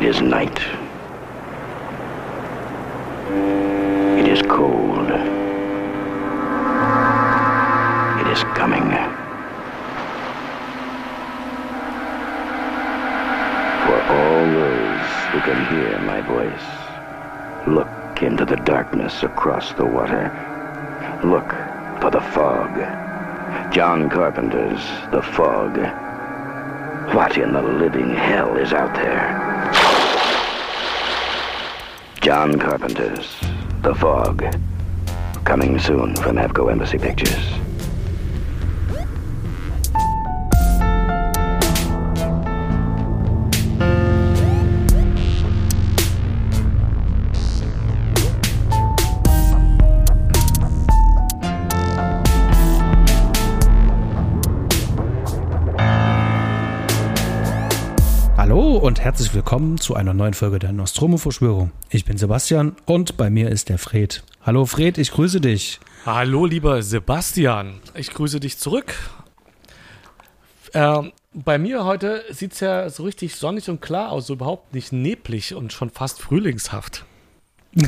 It is night. It is cold. It is coming. For all those who can hear my voice, look into the darkness across the water. Look for the fog. John Carpenter's The Fog. What in the living hell is out there? John Carpenter's The Fog. Coming soon from Avco Embassy Pictures. Und herzlich willkommen zu einer neuen Folge der Nostromo-Verschwörung. Ich bin Sebastian und bei mir ist der Fred. Hallo Fred, ich grüße dich. Hallo, lieber Sebastian. Ich grüße dich zurück. Ähm, bei mir heute sieht es ja so richtig sonnig und klar aus, so überhaupt nicht neblig und schon fast frühlingshaft.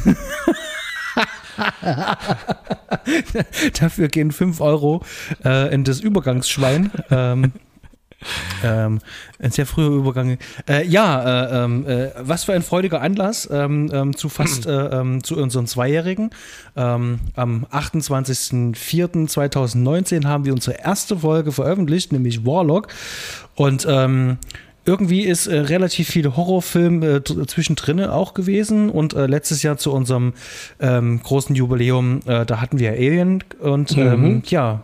Dafür gehen 5 Euro äh, in das Übergangsschwein. ähm, ähm, ein sehr früher Übergang. Äh, ja, äh, ähm, äh, was für ein freudiger Anlass ähm, ähm, zu fast äh, ähm, zu unseren Zweijährigen. Ähm, am 28.04.2019 haben wir unsere erste Folge veröffentlicht, nämlich Warlock. Und irgendwie ist äh, relativ viel Horrorfilm äh, zwischendrin auch gewesen und äh, letztes Jahr zu unserem ähm, großen Jubiläum, äh, da hatten wir Alien und ähm, ja,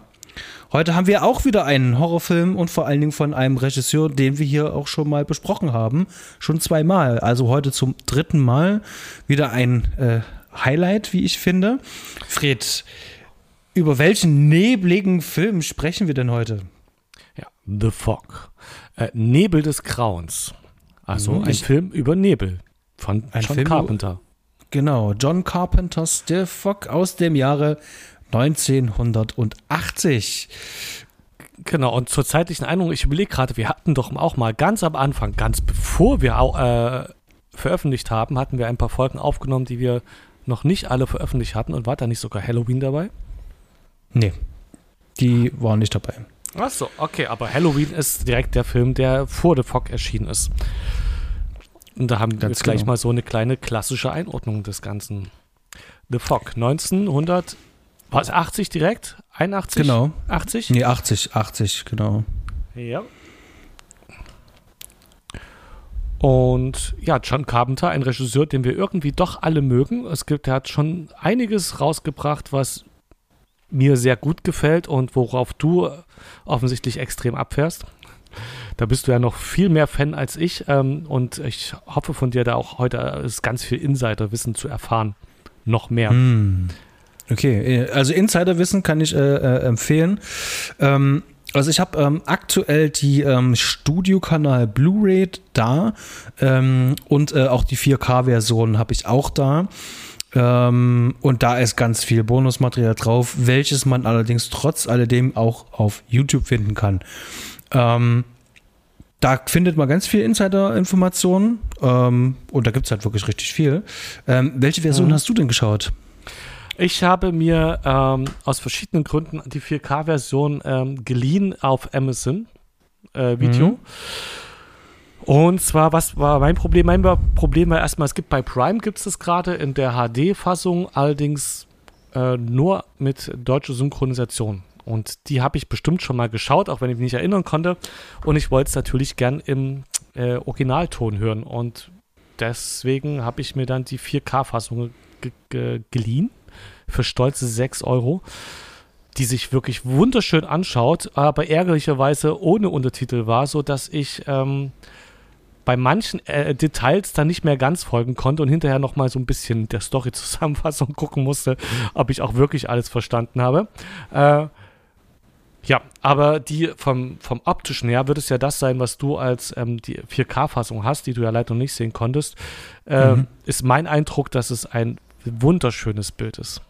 heute haben wir auch wieder einen Horrorfilm und vor allen Dingen von einem Regisseur, den wir hier auch schon mal besprochen haben, schon zweimal, also heute zum dritten Mal wieder ein äh, Highlight, wie ich finde. Fred, über welchen nebligen Film sprechen wir denn heute? Ja, The Fog. Äh, Nebel des Grauens. Also Mhm, ein Film über Nebel von John Film Carpenter. Genau, John Carpenters The Fog aus dem Jahre 1980. Genau, und zur zeitlichen Einordnung, ich überlege gerade, wir hatten doch auch mal ganz am Anfang, ganz bevor wir äh, veröffentlicht haben, hatten wir ein paar Folgen aufgenommen, die wir noch nicht alle veröffentlicht hatten. Und war da nicht sogar Halloween dabei? Nee, die waren nicht dabei. Ach so, okay, aber Halloween ist direkt der Film, der vor The Fog erschienen ist. Und da haben wir Ganz gleich genau. mal so eine kleine klassische Einordnung des Ganzen. The Fog, 1900, was, 80 direkt? 81? Genau. 80? Nee, 80, 80, genau. Ja. Und ja, John Carpenter, ein Regisseur, den wir irgendwie doch alle mögen. Es gibt, er hat schon einiges rausgebracht, was mir sehr gut gefällt und worauf du offensichtlich extrem abfährst. Da bist du ja noch viel mehr Fan als ich ähm, und ich hoffe von dir da auch heute ist ganz viel Insiderwissen zu erfahren. Noch mehr. Hm. Okay, äh, also Insiderwissen kann ich äh, äh, empfehlen. Ähm, also ich habe ähm, aktuell die ähm, Studiokanal Blu-ray da ähm, und äh, auch die 4K-Version habe ich auch da. Ähm, und da ist ganz viel Bonusmaterial drauf, welches man allerdings trotz alledem auch auf YouTube finden kann. Ähm, da findet man ganz viel Insider-Informationen ähm, und da gibt es halt wirklich richtig viel. Welche Version Mhm. hast du denn geschaut? Ich habe mir ähm, aus verschiedenen Gründen die 4K-Version ähm, geliehen auf Amazon äh, Video. Mhm. Und zwar, was war mein Problem? Mein Problem war erstmal, es gibt bei Prime gibt es das gerade in der HD-Fassung, allerdings äh, nur mit deutscher Synchronisation. Und die habe ich bestimmt schon mal geschaut, auch wenn ich mich nicht erinnern konnte. Und ich wollte es natürlich gern im äh, Originalton hören. Und deswegen habe ich mir dann die 4K-Fassung ge ge geliehen für stolze 6 Euro, die sich wirklich wunderschön anschaut, aber ärgerlicherweise ohne Untertitel war, sodass ich ähm, bei manchen äh, Details dann nicht mehr ganz folgen konnte und hinterher noch mal so ein bisschen der Story-Zusammenfassung gucken musste, ob ich auch wirklich alles verstanden habe. Äh, ja, aber die vom, vom optischen her wird es ja das sein, was du als ähm, die 4K-Fassung hast, die du ja leider noch nicht sehen konntest. Ähm, Mhm. Ist mein Eindruck, dass es ein wunderschönes Bild ist.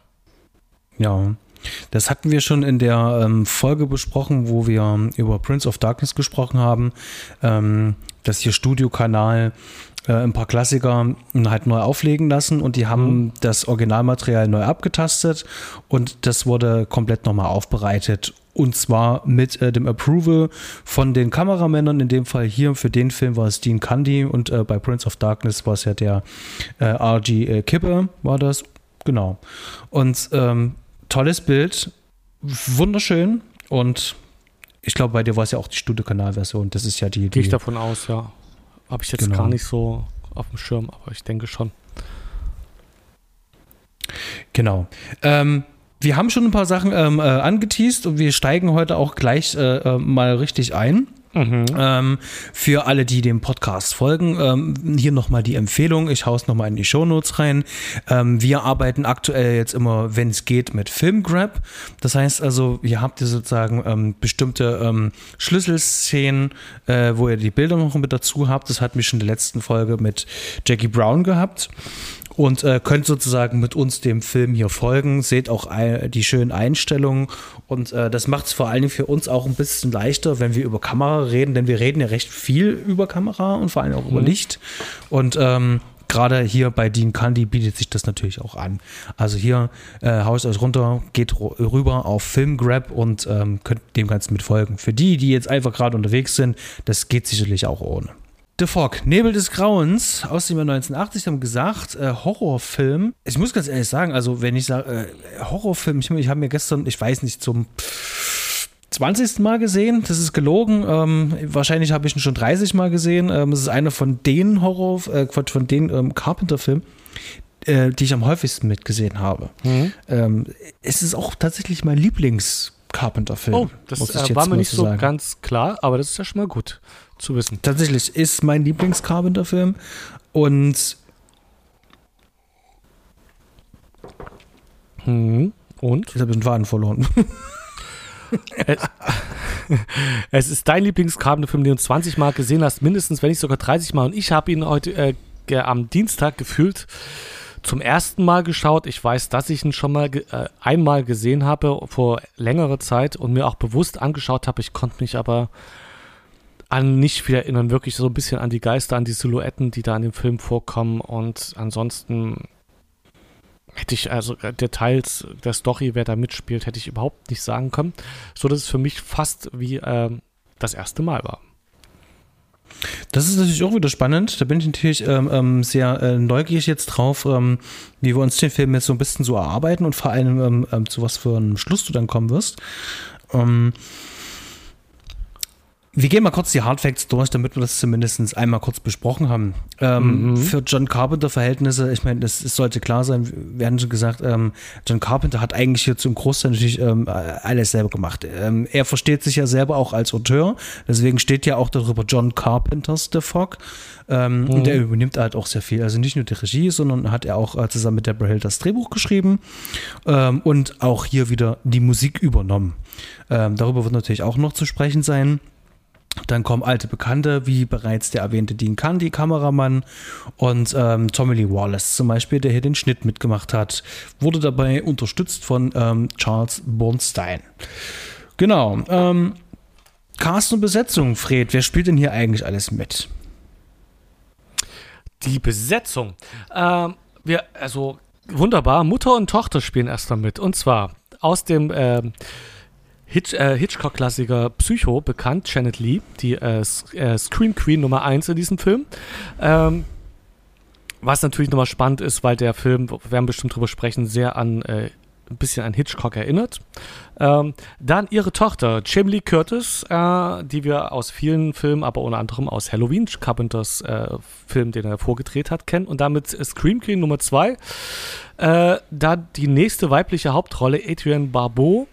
Ja, das hatten wir schon in der ähm, Folge besprochen, wo wir über Prince of Darkness gesprochen haben, ähm, dass hier Studiokanal äh, ein paar Klassiker halt neu auflegen lassen und die haben mhm. das Originalmaterial neu abgetastet und das wurde komplett nochmal aufbereitet. Und zwar mit äh, dem Approval von den Kameramännern. In dem Fall hier für den Film war es Dean Candy und äh, bei Prince of Darkness war es ja der äh, RG äh, Kippe, war das. Genau. Und ähm, tolles Bild, wunderschön und ich glaube, bei dir war es ja auch die Studio-Kanal-Version. Das ist ja die. Gehe ich davon aus, ja. Habe ich jetzt genau. gar nicht so auf dem Schirm, aber ich denke schon. Genau. Ähm, wir haben schon ein paar Sachen ähm, äh, angeteased und wir steigen heute auch gleich äh, äh, mal richtig ein. Mhm. Ähm, für alle, die dem Podcast folgen, ähm, hier nochmal die Empfehlung. Ich haue es nochmal in die Shownotes rein. Ähm, wir arbeiten aktuell jetzt immer, wenn es geht, mit Filmgrab. Das heißt also, ihr habt ihr sozusagen ähm, bestimmte ähm, Schlüsselszenen, äh, wo ihr die Bilder noch mit dazu habt. Das hat mich schon in der letzten Folge mit Jackie Brown gehabt und äh, könnt sozusagen mit uns dem Film hier folgen. Seht auch ein, die schönen Einstellungen und äh, das macht es vor allen Dingen für uns auch ein bisschen leichter, wenn wir über Kamera reden, denn wir reden ja recht viel über Kamera und vor allem auch mhm. über Licht und ähm, gerade hier bei Dean Candy bietet sich das natürlich auch an. Also hier äh, haust euch runter, geht rüber auf Filmgrab und ähm, könnt dem Ganzen mitfolgen. Für die, die jetzt einfach gerade unterwegs sind, das geht sicherlich auch ohne. The Fog, Nebel des Grauens aus dem Jahr 1980 haben gesagt, äh, Horrorfilm. Ich muss ganz ehrlich sagen, also wenn ich sage äh, Horrorfilm, ich, ich habe mir gestern, ich weiß nicht, zum 20. Mal gesehen. Das ist gelogen. Ähm, wahrscheinlich habe ich ihn schon 30 Mal gesehen. Ähm, es ist einer von den Horror, äh, von den ähm, Carpenter-Filmen, äh, die ich am häufigsten mitgesehen habe. Mhm. Ähm, es ist auch tatsächlich mein Lieblings- Carpenter-Film. Oh, das äh, war mir nicht so sagen. ganz klar, aber das ist ja schon mal gut zu wissen. Tatsächlich ist mein Lieblings-Carpenter-Film und hm, und? Jetzt habe ich den Faden verloren. es, es, ist dein Lieblings-Carpenter-Film, den du 20 Mal gesehen hast, mindestens, wenn nicht sogar 30 Mal. Und ich habe ihn heute äh, am Dienstag gefühlt zum ersten Mal geschaut. Ich weiß, dass ich ihn schon mal äh, einmal gesehen habe vor längerer Zeit und mir auch bewusst angeschaut habe. Ich konnte mich aber an nicht viel erinnern, wirklich so ein bisschen an die Geister, an die Silhouetten, die da in dem Film vorkommen und ansonsten hätte ich also äh, Details der Story, wer da mitspielt, hätte ich überhaupt nicht sagen können, so dass es für mich fast wie äh, das erste Mal war. Das ist natürlich auch wieder spannend. Da bin ich natürlich ähm, ähm, sehr äh, neugierig jetzt drauf, ähm, wie wir uns den Film jetzt so ein bisschen so erarbeiten und vor allem ähm, ähm, zu was für einem Schluss du dann kommen wirst. Ähm, wir gehen mal kurz die Hardfacts durch, damit wir das zumindest einmal kurz besprochen haben. Ähm, mhm. Für John Carpenter-Verhältnisse, ich meine, es sollte klar sein, wir haben schon gesagt, ähm, John Carpenter hat eigentlich hier zum Großteil natürlich ähm, alles selber gemacht. Ähm, er versteht sich ja selber auch als Auteur, deswegen steht ja auch darüber John Carpenters The Fog. Ähm, mhm. Und der übernimmt halt auch sehr viel. Also nicht nur die Regie, sondern hat er auch äh, zusammen mit Deborah Hill das Drehbuch geschrieben ähm, und auch hier wieder die Musik übernommen. darüber wird natürlich auch noch zu sprechen sein. Dann kommen alte Bekannte, wie bereits der erwähnte Dean Candy, Kameramann, und ähm, Tommy Lee Wallace zum Beispiel, der hier den Schnitt mitgemacht hat, wurde dabei unterstützt von ähm, Charles Bornstein. Genau. Ähm, Cast und Besetzung, Fred, wer spielt denn hier eigentlich alles mit? Die Besetzung. Ähm, wir, also wunderbar, Mutter und Tochter spielen erstmal mit. Und zwar aus dem ähm, Hitch, äh, Hitchcock-Klassiker Psycho bekannt, Janet Lee, die äh, äh, Scream Queen Nummer 1 in diesem Film. Ähm, was natürlich nochmal spannend ist, weil der Film, wir werden bestimmt drüber sprechen, sehr an äh, ein bisschen an Hitchcock erinnert. Ähm, dann ihre Tochter, Jamie Lee Curtis, äh, die wir aus vielen Filmen, aber unter anderem aus Halloween, Carpenters äh, Film, den er vorgedreht hat, kennen. Und damit Scream Queen Nummer 2. Äh, dann die nächste weibliche Hauptrolle, Adrienne Barbeau,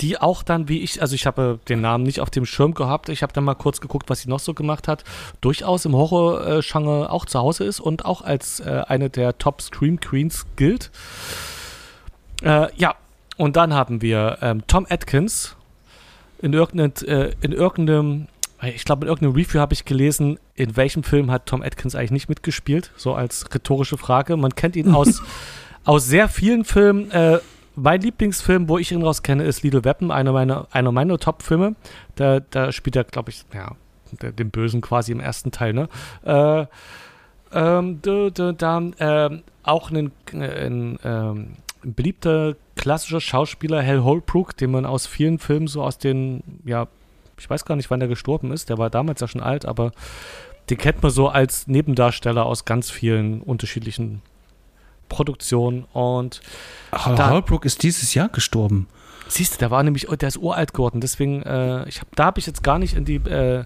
die auch dann, wie ich, also ich habe den Namen nicht auf dem Schirm gehabt, ich habe dann mal kurz geguckt, was sie noch so gemacht hat, durchaus im Horror-Genre auch zu Hause ist und auch als äh, eine der Top Scream Queens gilt. Äh, ja, und dann haben wir ähm, Tom Atkins in, irgendein, äh, in irgendeinem, ich glaube, in irgendeinem Review habe ich gelesen, in welchem Film hat Tom Atkins eigentlich nicht mitgespielt, so als rhetorische Frage. Man kennt ihn aus, aus sehr vielen Filmen. Äh, mein Lieblingsfilm, wo ich ihn rauskenne, ist Little Weapon, einer meiner, einer meiner Top-Filme. Da, da spielt er, glaube ich, ja, dem Bösen quasi im ersten Teil, ne? Äh, ähm, da, da, da ähm, auch ein, ein, ähm, ein beliebter klassischer Schauspieler, Hal Holbrook, den man aus vielen Filmen so aus den, ja, ich weiß gar nicht, wann der gestorben ist, der war damals ja schon alt, aber den kennt man so als Nebendarsteller aus ganz vielen unterschiedlichen Produktionen und Hal Holbrook ist dieses Jahr gestorben. Siehst du, der war nämlich, der ist uralt geworden, deswegen, äh, ich hab, da habe ich jetzt gar nicht in die äh,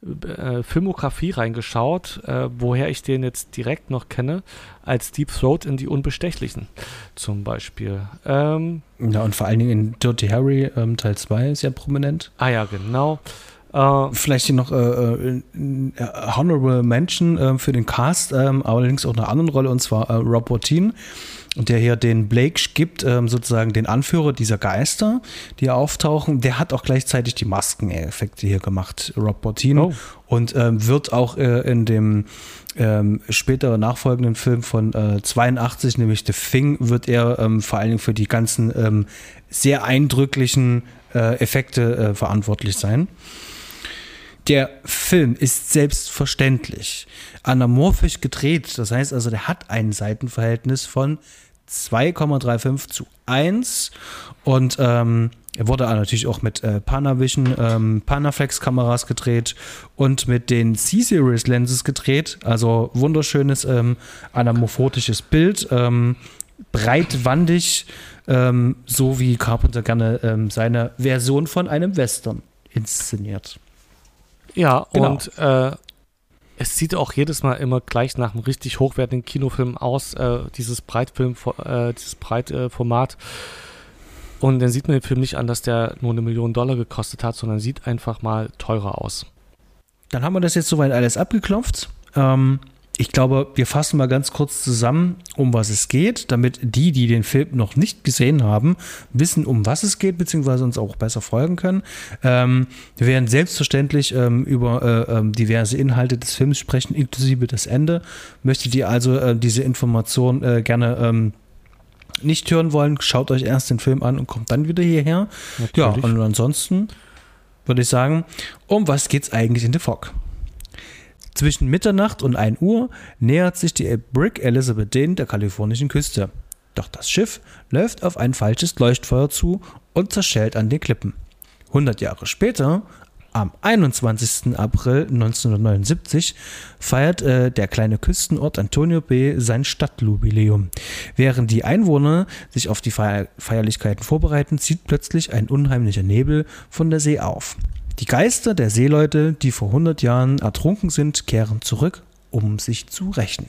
äh, Filmografie reingeschaut, äh, woher ich den jetzt direkt noch kenne, als Deep Throat in die Unbestechlichen zum Beispiel. Ähm, ja, und vor allen Dingen in Dirty Harry ähm, Teil 2 ist ja prominent. Ah ja, genau. Äh, Vielleicht hier noch äh, äh, Honorable Mention äh, für den Cast, ähm, allerdings auch eine andere Rolle, und zwar Rob Bottin der hier den Blake gibt, ähm, sozusagen den Anführer dieser Geister, die auftauchen, der hat auch gleichzeitig die Maskeneffekte hier gemacht, Rob Bottin. Oh. Und ähm, wird auch äh, in dem ähm, später nachfolgenden Film von äh, 82, nämlich The Thing, wird er vor allen Dingen für die ganzen sehr eindrücklichen äh, Effekte äh, verantwortlich sein. Der Film ist selbstverständlich anamorphisch gedreht. Das heißt also, der hat ein Seitenverhältnis von 2,35 zu 1 und ähm, er wurde natürlich auch mit äh, Panavision, ähm, Panaflex-Kameras gedreht und mit den C-Series Lenses gedreht. Also wunderschönes ähm, anamorphotisches Bild, ähm, breitwandig, ähm, so wie Carpenter gerne ähm, seine Version von einem Western inszeniert. Ja, genau. und äh, es sieht auch jedes Mal immer gleich nach einem richtig hochwertigen Kinofilm aus, äh, dieses Breitfilm, äh, dieses Breitformat. Und dann sieht man den Film nicht an, dass der nur eine Million Dollar gekostet hat, sondern sieht einfach mal teurer aus. Dann haben wir das jetzt soweit alles abgeklopft. Ähm, ich glaube, wir fassen mal ganz kurz zusammen, um was es geht, damit die, die den Film noch nicht gesehen haben, wissen, um was es geht, beziehungsweise uns auch besser folgen können. Ähm, wir werden selbstverständlich ähm, über äh, ähm, diverse Inhalte des Films sprechen, inklusive das Ende. Möchtet ihr also äh, diese Information äh, gerne ähm, nicht hören wollen, schaut euch erst den Film an und kommt dann wieder hierher. Natürlich. Ja, und ansonsten würde ich sagen, um was geht es eigentlich in The Fog? Zwischen Mitternacht und 1 Uhr nähert sich die Brick Elizabeth den der kalifornischen Küste. Doch das Schiff läuft auf ein falsches Leuchtfeuer zu und zerschellt an den Klippen. 100 Jahre später, am 21. April 1979 feiert äh, der kleine Küstenort Antonio Bay sein Stadtjubiläum. Während die Einwohner sich auf die Feier Feierlichkeiten vorbereiten, zieht plötzlich ein unheimlicher Nebel von der See auf. Die Geister der Seeleute, die vor 100 Jahren ertrunken sind, kehren zurück, um sich zu rächen.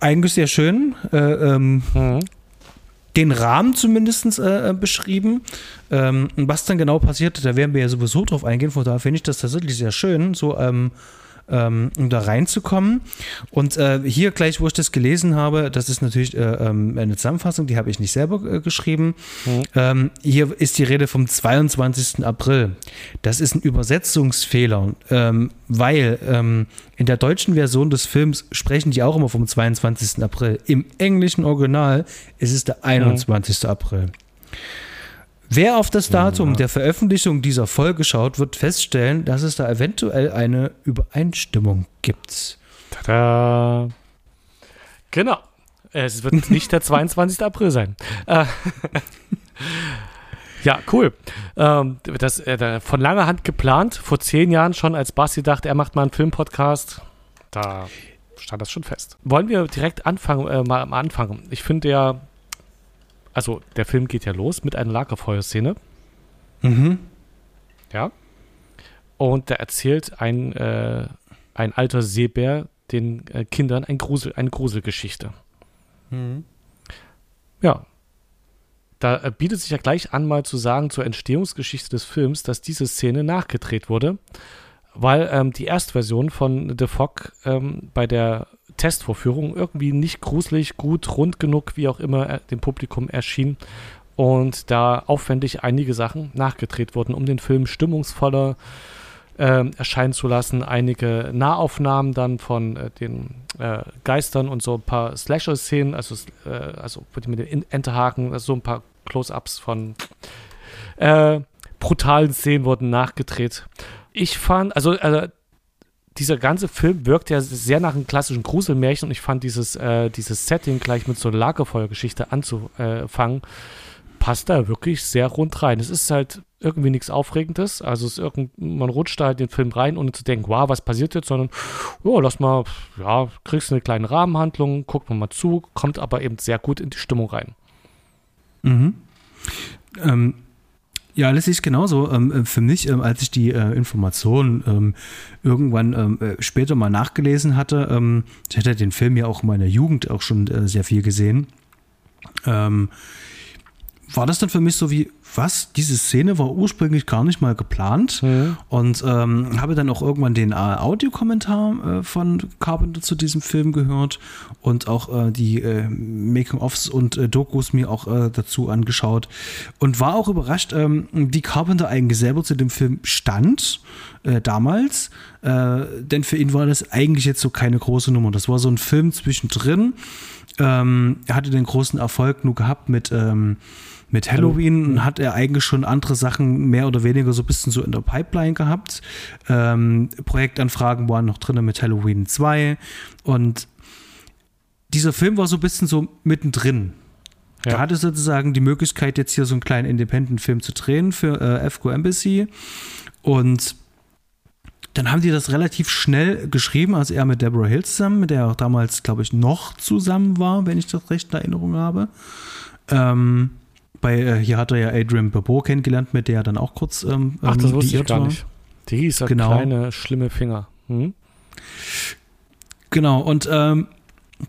Eigentlich sehr schön. Äh, ähm, mhm. Den Rahmen zumindest äh, beschrieben. Ähm, was dann genau passiert, da werden wir ja sowieso drauf eingehen. Von daher finde ich das tatsächlich sehr schön. So, ähm, ähm, um da reinzukommen. Und äh, hier gleich, wo ich das gelesen habe, das ist natürlich äh, ähm, eine Zusammenfassung, die habe ich nicht selber äh, geschrieben. Mhm. Ähm, hier ist die Rede vom 22. April. Das ist ein Übersetzungsfehler, ähm, weil ähm, in der deutschen Version des Films sprechen die auch immer vom 22. April. Im englischen Original ist es der 21. Mhm. April. Wer auf das Datum ja. der Veröffentlichung dieser Folge schaut, wird feststellen, dass es da eventuell eine Übereinstimmung gibt. Tada! Genau. Es wird nicht der 22. April sein. Äh, ja, cool. Ähm, das äh, von langer Hand geplant, vor zehn Jahren schon, als Basti dachte, er macht mal einen Filmpodcast. Da stand das schon fest. Wollen wir direkt anfangen, äh, mal am Anfang? Ich finde ja, also der Film geht ja los mit einer Lagerfeuerszene. Mhm. Ja. Und da erzählt ein, äh, ein alter Seebär den äh, Kindern ein Grusel, eine Gruselgeschichte. Mhm. Ja. Da äh, bietet sich ja gleich an, mal zu sagen zur Entstehungsgeschichte des Films, dass diese Szene nachgedreht wurde, weil ähm, die Erstversion von The Fog ähm, bei der Testvorführung irgendwie nicht gruselig, gut, rund genug, wie auch immer dem Publikum erschien. Und da aufwendig einige Sachen nachgedreht wurden, um den Film stimmungsvoller äh, erscheinen zu lassen. Einige Nahaufnahmen dann von äh, den äh, Geistern und so ein paar Slasher-Szenen, also, äh, also mit den Enterhaken, also so ein paar Close-Ups von äh, brutalen Szenen wurden nachgedreht. ich fand, also, also dieser ganze Film wirkt ja sehr nach einem klassischen Gruselmärchen und ich fand dieses, äh, dieses Setting gleich mit so einer Lagerfeuergeschichte anzufangen, passt da wirklich sehr rund rein. Es ist halt irgendwie nichts Aufregendes, also es irgend, man rutscht da halt den Film rein, ohne zu denken, wow, was passiert jetzt, sondern, ja, lass mal, ja, kriegst eine kleine Rahmenhandlung, guckt man mal zu, kommt aber eben sehr gut in die Stimmung rein. Mhm. Ähm, ja, das ist genauso. Ähm, äh, für mich, ähm, als ich die äh, Informationen ähm, irgendwann äh, später mal nachgelesen hatte, ich hatte den Film ja auch in meiner Jugend auch schon äh, sehr viel gesehen, ähm, war das dann für mich so wie, was, diese Szene war ursprünglich gar nicht mal geplant Mhm. und ähm, habe dann auch irgendwann den äh, Audiokommentar äh, von Carpenter zu diesem Film gehört und auch äh, die äh, Making-ofs und äh, Dokus mir auch äh, dazu angeschaut und war auch überrascht, ähm, wie Carpenter eigentlich selber zu dem Film stand äh, damals, denn für ihn war das eigentlich jetzt so keine große Nummer. Das war so ein Film zwischendrin. Ähm, er hatte den großen Erfolg nur gehabt mit ähm, mit Halloween hat er eigentlich schon andere Sachen mehr oder weniger so ein bisschen so in der Pipeline gehabt. Ähm, Projektanfragen waren noch drin mit Halloween 2 und dieser Film war so ein bisschen so mittendrin. Ja. Er hatte sozusagen die Möglichkeit, jetzt hier so einen kleinen Independent-Film zu drehen für äh, FQ Embassy und dann haben die das relativ schnell geschrieben, also er mit Deborah Hill zusammen, mit der er auch damals, glaube ich, noch zusammen war, wenn ich das recht in Erinnerung habe. Ähm, bei, äh, hier hat er ja Adrian Barbeau kennengelernt, mit der er dann auch kurz ähm, Ach, das ähm, wusste ich gar war. nicht. Die ja Genau. kleine, schlimme Finger. Hm? Genau, und ähm,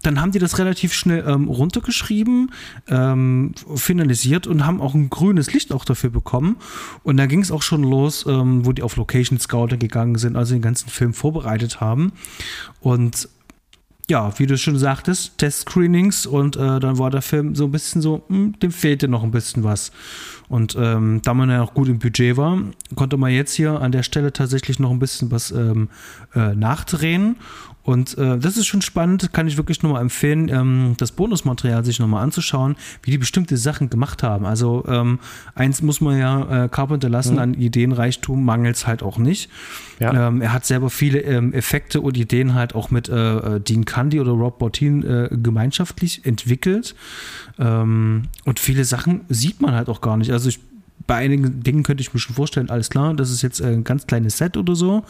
dann haben die das relativ schnell ähm, runtergeschrieben, ähm, finalisiert und haben auch ein grünes Licht auch dafür bekommen. Und da ging es auch schon los, ähm, wo die auf Location Scouter gegangen sind, also den ganzen Film vorbereitet haben. Und ja, wie du schon sagtest, Test-Screenings und äh, dann war der Film so ein bisschen so, hm, dem fehlte noch ein bisschen was. Und ähm, da man ja auch gut im Budget war, konnte man jetzt hier an der Stelle tatsächlich noch ein bisschen was ähm, äh, nachdrehen. Und äh, das ist schon spannend, kann ich wirklich nur mal empfehlen, ähm, das Bonusmaterial sich nochmal anzuschauen, wie die bestimmte Sachen gemacht haben. Also ähm, eins muss man ja äh, Carpenter lassen, Mhm. an Ideenreichtum mangelt es halt auch nicht. Ja. Ähm, er hat selber viele ähm, Effekte und Ideen halt auch mit äh, äh, Dean Candy oder Rob Bottin äh, gemeinschaftlich entwickelt. Ähm, und viele Sachen sieht man halt auch gar nicht. Also ich, bei einigen Dingen könnte ich mir schon vorstellen, alles klar, das ist jetzt äh, ein ganz kleines Set oder so.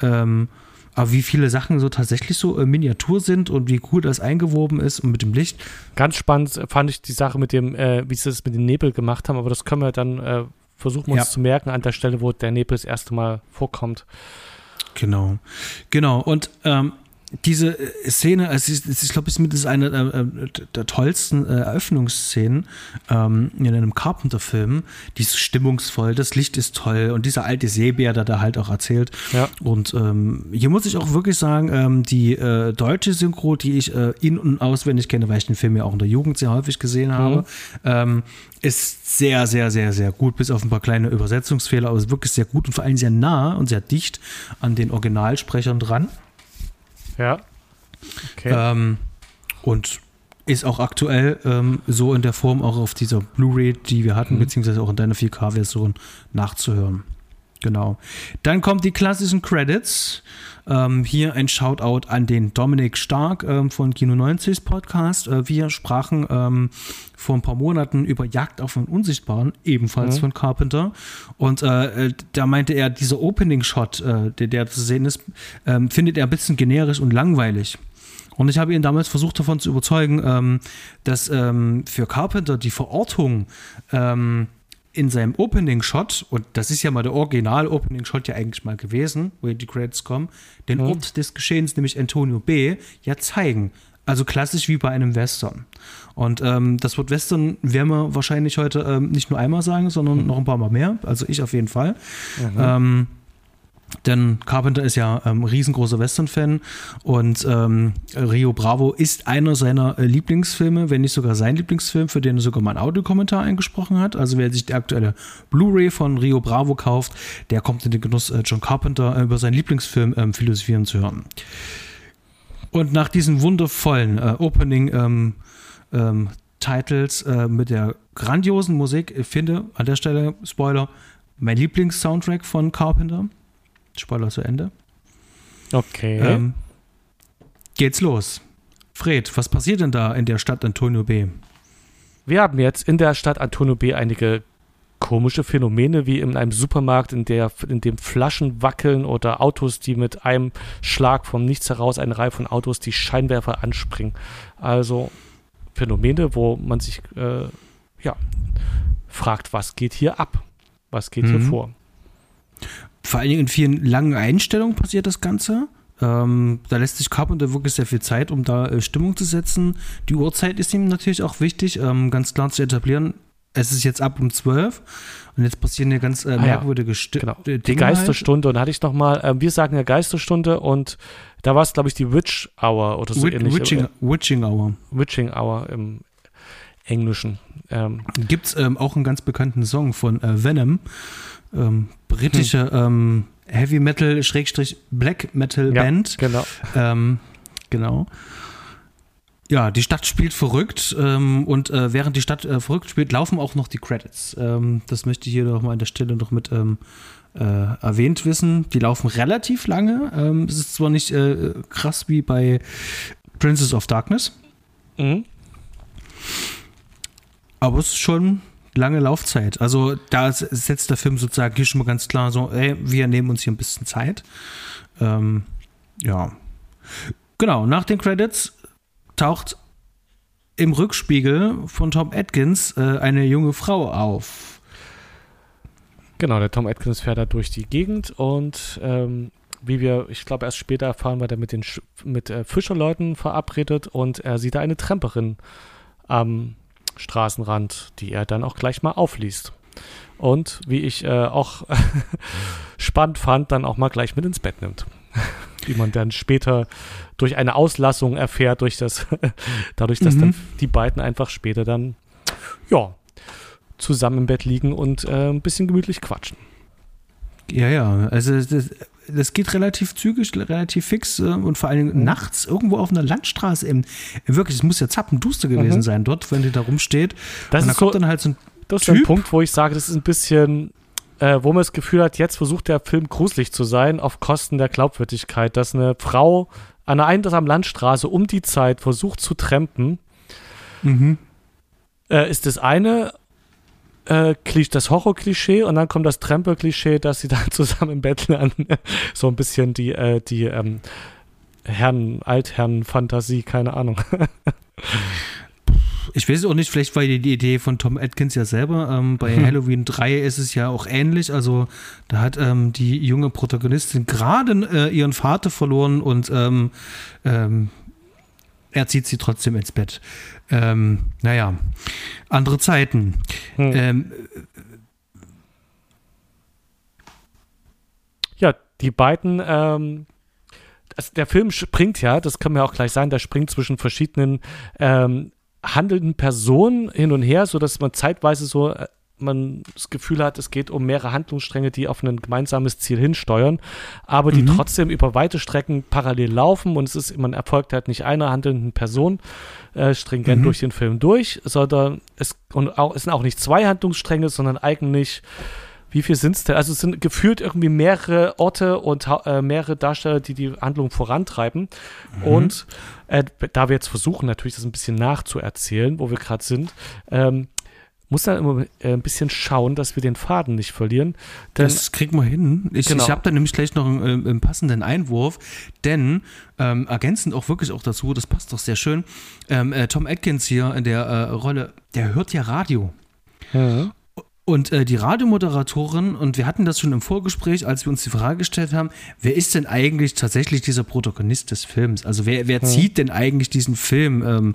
Ähm, aber wie viele Sachen so tatsächlich so äh, Miniatur sind und wie cool das eingewoben ist und mit dem Licht. Ganz spannend fand ich die Sache mit dem, äh, wie sie das mit dem Nebel gemacht haben, aber das können wir dann äh, versuchen uns Ja. zu merken an der Stelle, wo der Nebel das erste Mal vorkommt. Genau. Genau. Und ähm, diese äh, Szene, also ich, ich glaube, es ist eine äh, der tollsten äh, Eröffnungsszenen ähm, in einem Carpenter-Film. Die ist stimmungsvoll, das Licht ist toll und dieser alte Seebär, der da halt auch erzählt. Ja. Und ähm, hier muss ich auch wirklich sagen, ähm, die äh, deutsche Synchro, die ich äh, in- und auswendig kenne, weil ich den Film ja auch in der Jugend sehr häufig gesehen habe, ähm, ist sehr, sehr, sehr, sehr gut, bis auf ein paar kleine Übersetzungsfehler, aber ist wirklich sehr gut und vor allem sehr nah und sehr dicht an den Originalsprechern dran. Ja. Okay. Ähm, und ist auch aktuell ähm, so in der Form auch auf dieser Blu-ray, die wir hatten, Mhm. beziehungsweise auch in deiner 4K-Version nachzuhören. Genau. Dann kommt die klassischen Credits. Ähm, hier ein Shoutout an den Dominik Stark ähm, von Kino 90s Podcast. Äh, wir sprachen ähm, vor ein paar Monaten über Jagd auf den Unsichtbaren, ebenfalls Mhm. von Carpenter. Und äh, äh, da meinte er, dieser Opening-Shot, äh, der, der zu sehen ist, ähm, findet er ein bisschen generisch und langweilig. Und ich habe ihn damals versucht davon zu überzeugen, ähm, dass ähm, für Carpenter die Verortung in seinem Opening-Shot, und das ist ja mal der Original-Opening-Shot ja eigentlich mal gewesen, wo die Credits kommen, den Mhm. Ort des Geschehens, nämlich Antonio B., ja zeigen. Also klassisch wie bei einem Western. Und ähm, das Wort Western werden wir wahrscheinlich heute ähm, nicht nur einmal sagen, sondern noch ein paar Mal mehr. Also ich auf jeden Fall. Ähm, denn Carpenter ist ja ähm, riesengroßer Western-Fan und ähm, Rio Bravo ist einer seiner äh, Lieblingsfilme, wenn nicht sogar sein Lieblingsfilm, für den er sogar mal einen Audiokommentar eingesprochen hat. Also wer sich die aktuelle Blu-ray von Rio Bravo kauft, der kommt in den Genuss, äh, John Carpenter äh, über seinen Lieblingsfilm ähm, philosophieren zu hören. Und nach diesen wundervollen äh, Opening ähm, ähm, Titles äh, mit der grandiosen Musik, ich finde an der Stelle, Spoiler, mein Lieblings-Soundtrack von Carpenter. Spoiler zu Ende. Okay. Ähm, geht's los. Fred, was passiert denn da in der Stadt Antonio B? Wir haben jetzt in der Stadt Antonio B einige komische Phänomene wie in einem Supermarkt, in, der, in dem Flaschen wackeln oder Autos, die mit einem Schlag vom Nichts heraus, eine Reihe von Autos, die Scheinwerfer anspringen. Also Phänomene, wo man sich äh, ja, fragt, was geht hier ab? Was geht Mhm. hier vor? Vor allen Dingen in vielen langen Einstellungen passiert das Ganze. Ähm, da lässt sich Carpenter wirklich sehr viel Zeit, um da äh, Stimmung zu setzen. Die Uhrzeit ist ihm natürlich auch wichtig, ähm, ganz klar zu etablieren. Es ist jetzt ab um 12 und jetzt passieren ja ganz äh, ja. merkwürdige Sti Genau. äh, Dinge. Die Geisterstunde, und da hatte ich nochmal, äh, wir sagen ja Geisterstunde und da war es, glaube ich, die Witch Hour oder so Halt. ähnlich. Witching, Äh, Witching Hour. Witching Hour im Englischen. Ähm, Gibt es ähm, auch einen ganz bekannten Song von äh, Venom. Ähm, britische ähm, Heavy Metal, Schrägstrich Black Metal Hm. ja, Band. Genau. Ähm, genau. Ja, die Stadt spielt verrückt ähm, und äh, während die Stadt äh, verrückt spielt, laufen auch noch die Credits. Ähm, das möchte ich hier noch mal an der Stelle noch mit ähm, äh, erwähnt wissen. Die laufen relativ lange. Es ist zwar nicht äh, krass wie bei Princess of Darkness, Mhm. aber es ist schon lange Laufzeit. Also da setzt der Film sozusagen hier schon mal ganz klar so, ey, wir nehmen uns hier ein bisschen Zeit. Ähm, ja. Genau, nach den Credits taucht im Rückspiegel von Tom Atkins äh, eine junge Frau auf. Genau, der Tom Atkins fährt da durch die Gegend und ähm, wie wir, ich glaube, erst später erfahren, war der mit den Sch mit äh, Fischerleuten verabredet und er sieht da eine Tramperin am Straßenrand, die er dann auch gleich mal aufliest. Und wie ich äh, auch spannend fand, dann auch mal gleich mit ins Bett nimmt. Wie man dann später durch eine Auslassung erfährt, durch das, dadurch, dass Mhm. dann die beiden einfach später dann, ja, zusammen im Bett liegen und äh, ein bisschen gemütlich quatschen. Ja, ja, also das, das geht relativ zügig, relativ fix äh, und vor allen Dingen nachts irgendwo auf einer Landstraße. Im, wirklich, es muss ja zappenduster gewesen Mhm. sein dort, wenn die da rumsteht. Das und da ist so, kommt dann halt so ein das ist so ein Typ. Punkt, wo ich sage, das ist ein bisschen, äh, wo man das Gefühl hat, jetzt versucht der Film gruselig zu sein, auf Kosten der Glaubwürdigkeit, dass eine Frau an einer einsamen Landstraße um die Zeit versucht zu trampen, Mhm. äh, ist das eine äh, das Horror-Klischee und dann kommt das Tramper-Klischee, dass sie dann zusammen im Bett lernen. so ein bisschen die, äh, die ähm, Herren, Altherren-Fantasie, keine Ahnung. Ich weiß auch nicht, vielleicht war die, Idee von Tom Atkins ja selber. Ähm, bei Mhm. Halloween 3 ist es ja auch ähnlich. Also da hat ähm, die junge Protagonistin gerade äh, ihren Vater verloren und ähm, ähm, er zieht sie trotzdem ins Bett. Ähm, naja, andere Zeiten. Hm. Ähm, Ja, die beiden, ähm, das, der Film springt ja, das kann mir auch gleich sein, der springt zwischen verschiedenen ähm, handelnden Personen hin und her, sodass man zeitweise so äh, man das Gefühl hat, es geht um mehrere Handlungsstränge, die auf ein gemeinsames Ziel hinsteuern, aber die Mhm. trotzdem über weite Strecken parallel laufen und es ist, man erfolgt halt nicht einer handelnden Person äh, stringent Mhm. durch den Film durch, sondern es, und auch, es sind auch nicht zwei Handlungsstränge, sondern eigentlich wie viel sind es denn? Also es sind gefühlt irgendwie mehrere Orte und äh, mehrere Darsteller, die die Handlung vorantreiben. Und äh, da wir jetzt versuchen, natürlich das ein bisschen nachzuerzählen, wo wir gerade sind, ähm, muss dann immer äh, ein bisschen schauen, dass wir den Faden nicht verlieren. Das kriegen wir hin. Ich, Genau. ich habe da nämlich gleich noch einen, ähm, einen passenden Einwurf, denn ähm, ergänzend auch wirklich auch dazu, das passt doch sehr schön. Ähm, äh, Tom Atkins hier in der äh, Rolle, der hört ja Radio. Mhm. Und äh, die Radiomoderatorin, und wir hatten das schon im Vorgespräch, als wir uns die Frage gestellt haben, wer ist denn eigentlich tatsächlich dieser Protagonist des Films? Also wer, wer zieht denn eigentlich diesen Film? Ähm,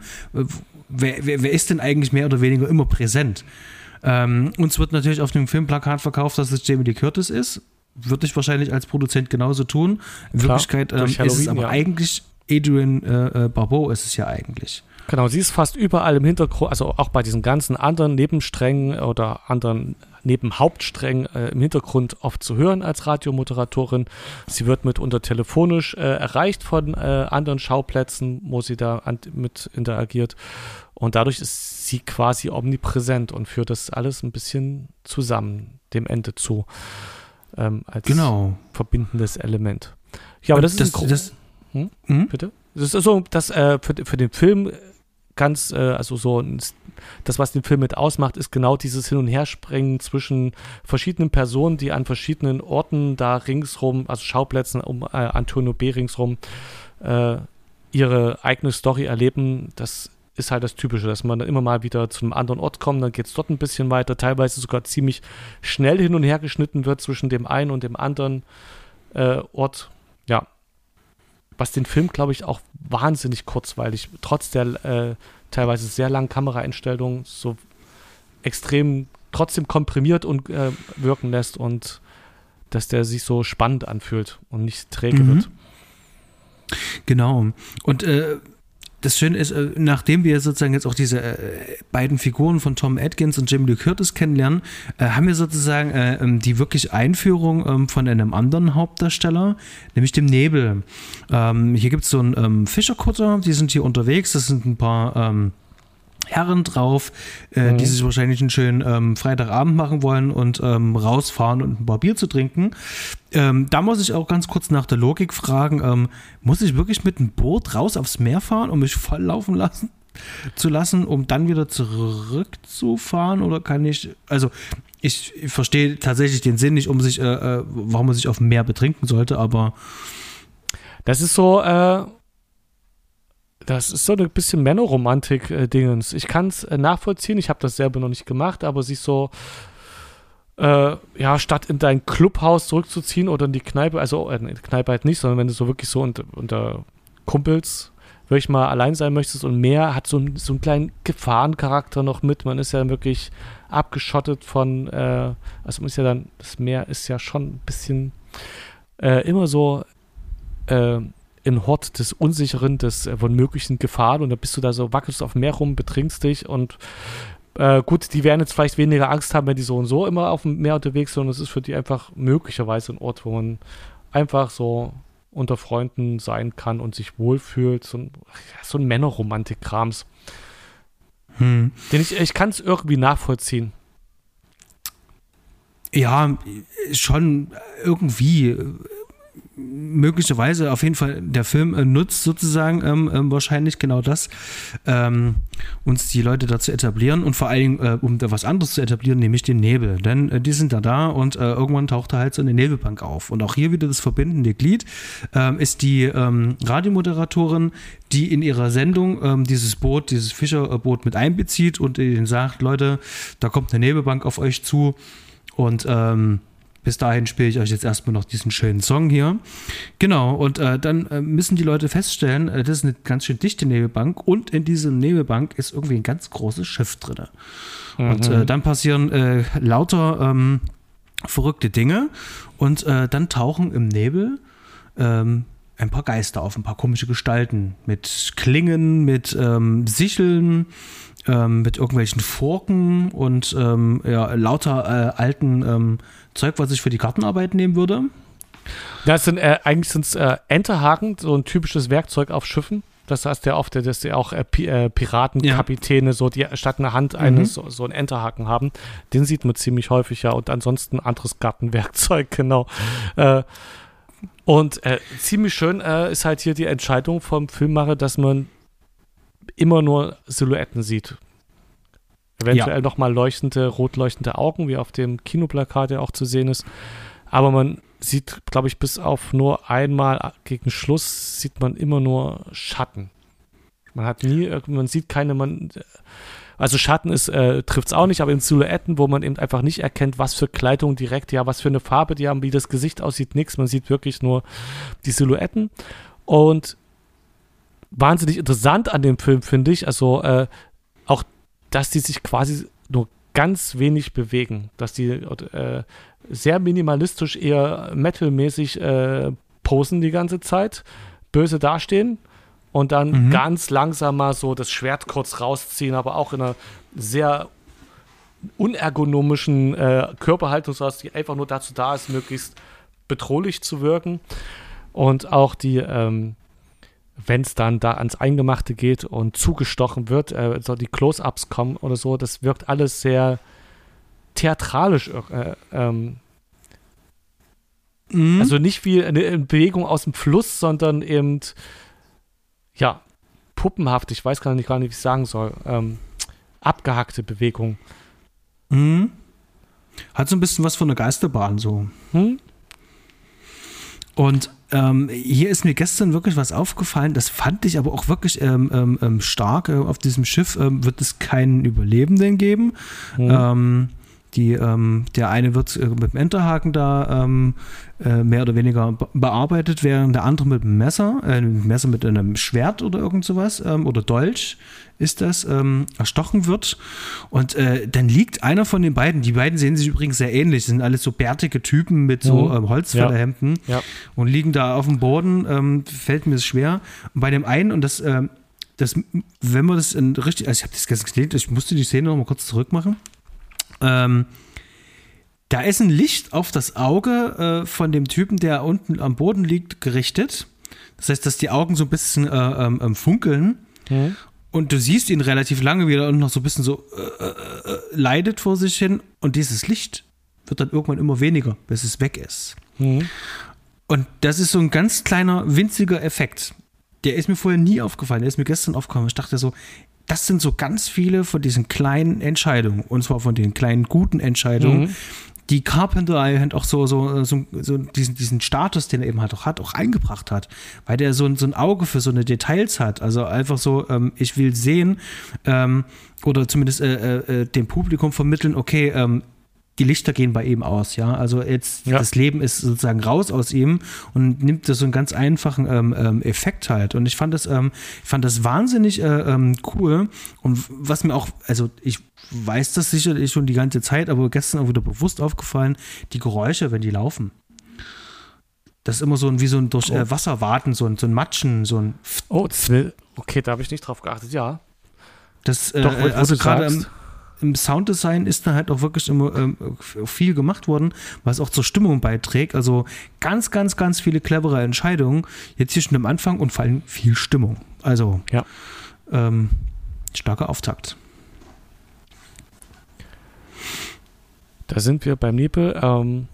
wer, wer, wer ist denn eigentlich mehr oder weniger immer präsent? Ähm, uns wird natürlich auf dem Filmplakat verkauft, dass es Jamie Lee Curtis ist. Würde ich wahrscheinlich als Produzent genauso tun. In Klar, Wirklichkeit ähm, ist es aber ja. eigentlich Adrian äh, äh, Barbeau ist es ja eigentlich. Genau, sie ist fast überall im Hintergrund, also auch bei diesen ganzen anderen Nebensträngen oder anderen Nebenhauptsträngen äh, im Hintergrund oft zu hören als Radiomoderatorin. Sie wird mitunter telefonisch äh, erreicht von äh, anderen Schauplätzen, wo sie da an, mit interagiert. Und dadurch ist sie quasi omnipräsent und führt das alles ein bisschen zusammen, dem Ende zu. ähm, als Genau. verbindendes Element. Ja, aber das, das, ist ein das, Hm? Hm? Bitte? Das ist so, dass äh, für, für den Film ganz, äh, also so das, was den Film mit ausmacht, ist genau dieses Hin- und Herspringen zwischen verschiedenen Personen, die an verschiedenen Orten da ringsrum, also Schauplätzen um äh, Antonio B. ringsrum, äh, ihre eigene Story erleben. Das ist halt das Typische, dass man dann immer mal wieder zu einem anderen Ort kommt, dann geht es dort ein bisschen weiter, teilweise sogar ziemlich schnell hin und her geschnitten wird zwischen dem einen und dem anderen äh, Ort. Was den Film, glaube ich, auch wahnsinnig kurzweilig, trotz der äh, teilweise sehr langen Kameraeinstellungen, so extrem trotzdem komprimiert und äh, wirken lässt und dass der sich so spannend anfühlt und nicht träge Mhm. wird. Genau. Und äh, das Schöne ist, äh, nachdem wir sozusagen jetzt auch diese äh, beiden Figuren von Tom Atkins und Jamie Lee Curtis kennenlernen, äh, haben wir sozusagen äh, ähm, die wirklich Einführung ähm, von einem anderen Hauptdarsteller, nämlich dem Nebel. Ähm, hier gibt es so einen Fischerkutter, die sind hier unterwegs, das sind ein paar Herren drauf, äh, Mhm. die sich wahrscheinlich einen schönen ähm, Freitagabend machen wollen und ähm, rausfahren und ein paar Bier zu trinken. Ähm, da muss ich auch ganz kurz nach der Logik fragen, ähm, muss ich wirklich mit einem Boot raus aufs Meer fahren, um mich voll laufen lassen? zu lassen, um dann wieder zurückzufahren oder kann ich, also ich, ich verstehe tatsächlich den Sinn nicht, um sich, äh, äh, warum man sich auf dem Meer betrinken sollte, aber Das ist so, äh, das ist so ein bisschen Männerromantik-Dingens. ich kann es äh, nachvollziehen, ich habe das selber noch nicht gemacht, aber sich so, äh, ja, statt in dein Clubhaus zurückzuziehen oder in die Kneipe, also äh, in die Kneipe halt nicht, sondern wenn du so wirklich so unter, unter Kumpels wirklich mal allein sein möchtest und mehr hat so, so einen kleinen Gefahrencharakter noch mit. Man ist ja wirklich abgeschottet von, äh, also man ist ja dann, das Meer ist ja schon ein bisschen äh, immer so äh, ein Hort des Unsicheren, des äh, von möglichen Gefahren und da bist du da so, wackelst auf dem Meer rum, betrinkst dich und äh, gut, die werden jetzt vielleicht weniger Angst haben, wenn die so und so immer auf dem Meer unterwegs sind, sondern es ist für die einfach möglicherweise ein Ort, wo man einfach so unter Freunden sein kann und sich wohlfühlt. So ein, so ein Männerromantik-Krams. hm, Den ich, ich kann es irgendwie nachvollziehen. ja, schon irgendwie äh, möglicherweise auf jeden Fall der Film äh, nutzt sozusagen ähm, ähm, wahrscheinlich genau das, ähm, uns die Leute dazu etablieren und vor Dingen, äh, um da was anderes zu etablieren, nämlich den Nebel. Denn äh, die sind da da und äh, irgendwann taucht da halt so eine Nebelbank auf. Und auch hier wieder das verbindende Glied ähm, ist die ähm, Radiomoderatorin, die in ihrer Sendung ähm, dieses Boot, dieses Fischerboot mit einbezieht und ihnen sagt, Leute, da kommt eine Nebelbank auf euch zu und ähm, bis dahin spiele ich euch jetzt erstmal noch diesen schönen Song hier. Genau, und äh, dann äh, müssen die Leute feststellen, äh, das ist eine ganz schön dichte Nebelbank und in dieser Nebelbank ist irgendwie ein ganz großes Schiff drin. Und äh, dann passieren äh, lauter ähm, verrückte Dinge und äh, dann tauchen im Nebel ähm, ein paar Geister auf, ein paar komische Gestalten mit Klingen, mit ähm, Sicheln, ähm, mit irgendwelchen Forken und ähm, ja, lauter äh, alten ähm, Zeug, was ich für die Gartenarbeit nehmen würde. Das sind äh, eigentlich sind es äh, Enterhaken, so ein typisches Werkzeug auf Schiffen. Das heißt ja oft, dass die auch äh, äh, Piratenkapitäne so die statt einer Hand eines so, so einen Enterhaken haben. Den sieht man ziemlich häufig ja und ansonsten anderes Gartenwerkzeug, genau. Äh, und äh, ziemlich schön äh, ist halt hier die Entscheidung vom Filmmacher, dass man immer nur Silhouetten sieht. Eventuell Ja. nochmal leuchtende, rot leuchtende Augen, wie auf dem Kinoplakat ja auch zu sehen ist. Aber man sieht, glaube ich, bis auf nur einmal gegen Schluss sieht man immer nur Schatten. Man hat nie, man sieht keine, man, also Schatten ist, äh, trifft es auch nicht, aber in Silhouetten, wo man eben einfach nicht erkennt, was für Kleidung direkt, ja, was für eine Farbe die haben, wie das Gesicht aussieht, nichts. Man sieht wirklich nur die Silhouetten. Und wahnsinnig interessant an dem Film, finde ich, also äh, auch, dass die sich quasi nur ganz wenig bewegen, dass die äh, sehr minimalistisch, eher metalmäßig äh, posen die ganze Zeit, böse dastehen und dann Mhm. ganz langsam mal so das Schwert kurz rausziehen, aber auch in einer sehr unergonomischen äh, Körperhaltung, sodass die einfach nur dazu da ist, möglichst bedrohlich zu wirken. Und auch die, ähm, wenn es dann da ans Eingemachte geht und zugestochen wird, äh, so die Close-Ups kommen oder so, das wirkt alles sehr theatralisch äh, ähm, Mhm. Also nicht wie eine Bewegung aus dem Fluss, sondern eben, ja, puppenhaft. Ich weiß gar nicht, gar nicht wie ich sagen soll. Ähm, abgehackte Bewegung. Mhm. Hat so ein bisschen was von der Geisterbahn so. Hm? Und ähm, hier ist mir gestern wirklich was aufgefallen, das fand ich aber auch wirklich ähm, ähm, ähm stark. Äh, auf diesem Schiff ähm, wird es keinen Überlebenden geben. Mhm. Die, ähm, der eine wird äh, mit dem Enterhaken da ähm, äh, mehr oder weniger bearbeitet, während der andere mit einem Messer, äh, Messer mit einem Schwert oder irgend sowas ähm, oder Dolch ist das, ähm, erstochen wird. Und äh, dann liegt einer von den beiden, die beiden sehen sich übrigens sehr ähnlich, sind alles so bärtige Typen mit so mhm. ähm, Holzfällerhemden ja. ja. und liegen da auf dem Boden, ähm, fällt mir es schwer. Und bei dem einen, und das, ähm, das wenn man das in richtig, also ich habe das ganz gesehen, ich musste die Szene noch mal kurz zurückmachen. Ähm, da ist ein Licht auf das Auge äh, von dem Typen, der unten am Boden liegt, gerichtet. Das heißt, dass die Augen so ein bisschen äh, ähm, ähm funkeln. Mhm. Und du siehst ihn relativ lange, wie er noch so ein bisschen so äh, äh, äh, leidet vor sich hin. Und dieses Licht wird dann irgendwann immer weniger, bis es weg ist. Mhm. Und das ist so ein ganz kleiner, winziger Effekt. Der ist mir vorher nie aufgefallen. Der ist mir gestern aufgefallen. Ich dachte so, das sind so ganz viele von diesen kleinen Entscheidungen. Und zwar von den kleinen, guten Entscheidungen, mhm die Carpenter halt auch so, so, so, so, diesen, diesen Status, den er eben halt auch hat, auch eingebracht hat. Weil der so, so ein Auge für so eine Details hat. Also einfach so, ähm, ich will sehen ähm, oder zumindest äh, äh, äh dem Publikum vermitteln, okay, ähm, die Lichter gehen bei ihm aus, ja. Also jetzt ja. das Leben ist sozusagen raus aus ihm und nimmt das so einen ganz einfachen ähm, ähm, Effekt halt. Und ich fand das, ähm, ich fand das wahnsinnig äh, ähm, cool. Und was mir auch, also ich weiß das sicherlich schon die ganze Zeit, aber gestern auch wieder bewusst aufgefallen, die Geräusche, wenn die laufen. Das ist immer so ein, wie so ein durch äh, oh. äh, Wasser warten, so ein, so ein Matschen, so ein. Oh, das will. Okay, da habe ich nicht drauf geachtet, ja. Das, äh, Doch, also gerade im Sounddesign ist da halt auch wirklich immer ähm, viel gemacht worden, was auch zur Stimmung beiträgt. Also ganz, ganz, ganz viele clevere Entscheidungen. Jetzt hier schon am Anfang und vor allem viel Stimmung. Also ja. ähm, starker Auftakt. Da sind wir beim Nebel. Ähm,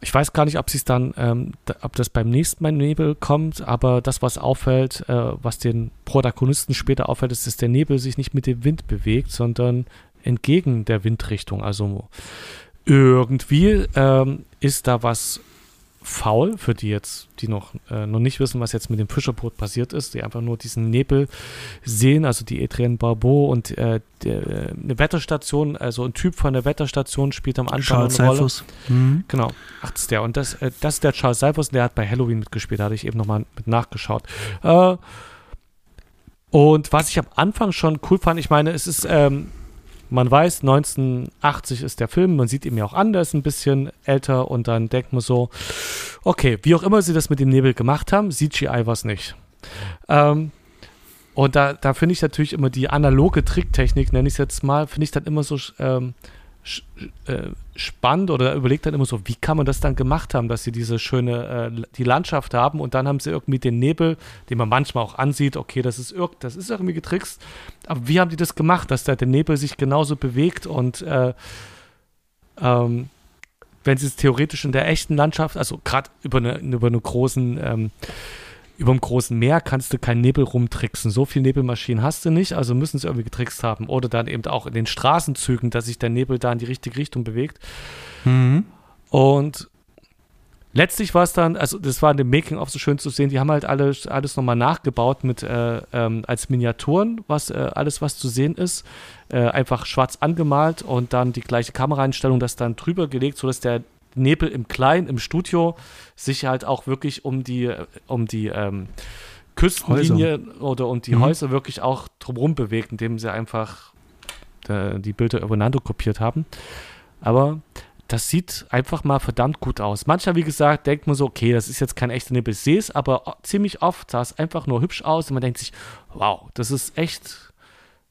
ich weiß gar nicht, ob es dann, ähm, ob das beim nächsten Mal Nebel kommt, aber das, was auffällt, äh, was den Protagonisten später auffällt, ist, dass der Nebel sich nicht mit dem Wind bewegt, sondern entgegen der Windrichtung. Also irgendwie ähm, ist da was faul für die jetzt, die noch, äh, noch nicht wissen, was jetzt mit dem Fischerboot passiert ist, die einfach nur diesen Nebel sehen, also die Adrienne Barbeau und äh, der, eine Wetterstation, also ein Typ von der Wetterstation spielt am Anfang Charles eine Rolle. Mhm. Genau, ach, das ist der. Und das, äh, das ist der Charles Seifers, der hat bei Halloween mitgespielt, da hatte ich eben nochmal mit nachgeschaut. Äh, und was ich am Anfang schon cool fand, ich meine, es ist ähm, man weiß, 1980 ist der Film, man sieht ihn ja auch an, der ist ein bisschen älter und dann denkt man so, okay, wie auch immer sie das mit dem Nebel gemacht haben, CGI war es nicht. Ähm, und da, da finde ich natürlich immer die analoge Tricktechnik, nenne ich es jetzt mal, finde ich dann immer so ähm, äh, spannend oder überlegt dann immer so, wie kann man das dann gemacht haben, dass sie diese schöne, äh, die Landschaft haben und dann haben sie irgendwie den Nebel, den man manchmal auch ansieht, okay, das ist, irg das ist irgendwie getrickst, aber wie haben die das gemacht, dass da der Nebel sich genauso bewegt und äh, ähm, wenn sie es theoretisch in der echten Landschaft, also gerade über eine, über eine großen ähm, über dem großen Meer kannst du keinen Nebel rumtricksen. So viel Nebelmaschinen hast du nicht, also müssen sie irgendwie getrickst haben. Oder dann eben auch in den Straßenzügen, dass sich der Nebel da in die richtige Richtung bewegt. Mhm. Und letztlich war es dann, also das war in dem Making-of so schön zu sehen, die haben halt alles, alles nochmal nachgebaut mit äh, ähm, als Miniaturen, was äh, alles, was zu sehen ist, äh, einfach schwarz angemalt und dann die gleiche Kameraeinstellung, das dann drüber gelegt, sodass der Nebel im Kleinen, im Studio, sich halt auch wirklich um die, um die ähm, Küstenlinie Häuser. oder um die mhm. Häuser wirklich auch drumherum bewegt, indem sie einfach äh, die Bilder übereinander kopiert haben. Aber das sieht einfach mal verdammt gut aus. Manchmal, wie gesagt, denkt man so, okay, das ist jetzt kein echter Nebel. Ich sehe es, aber ziemlich oft sah es einfach nur hübsch aus und man denkt sich, wow, das ist echt,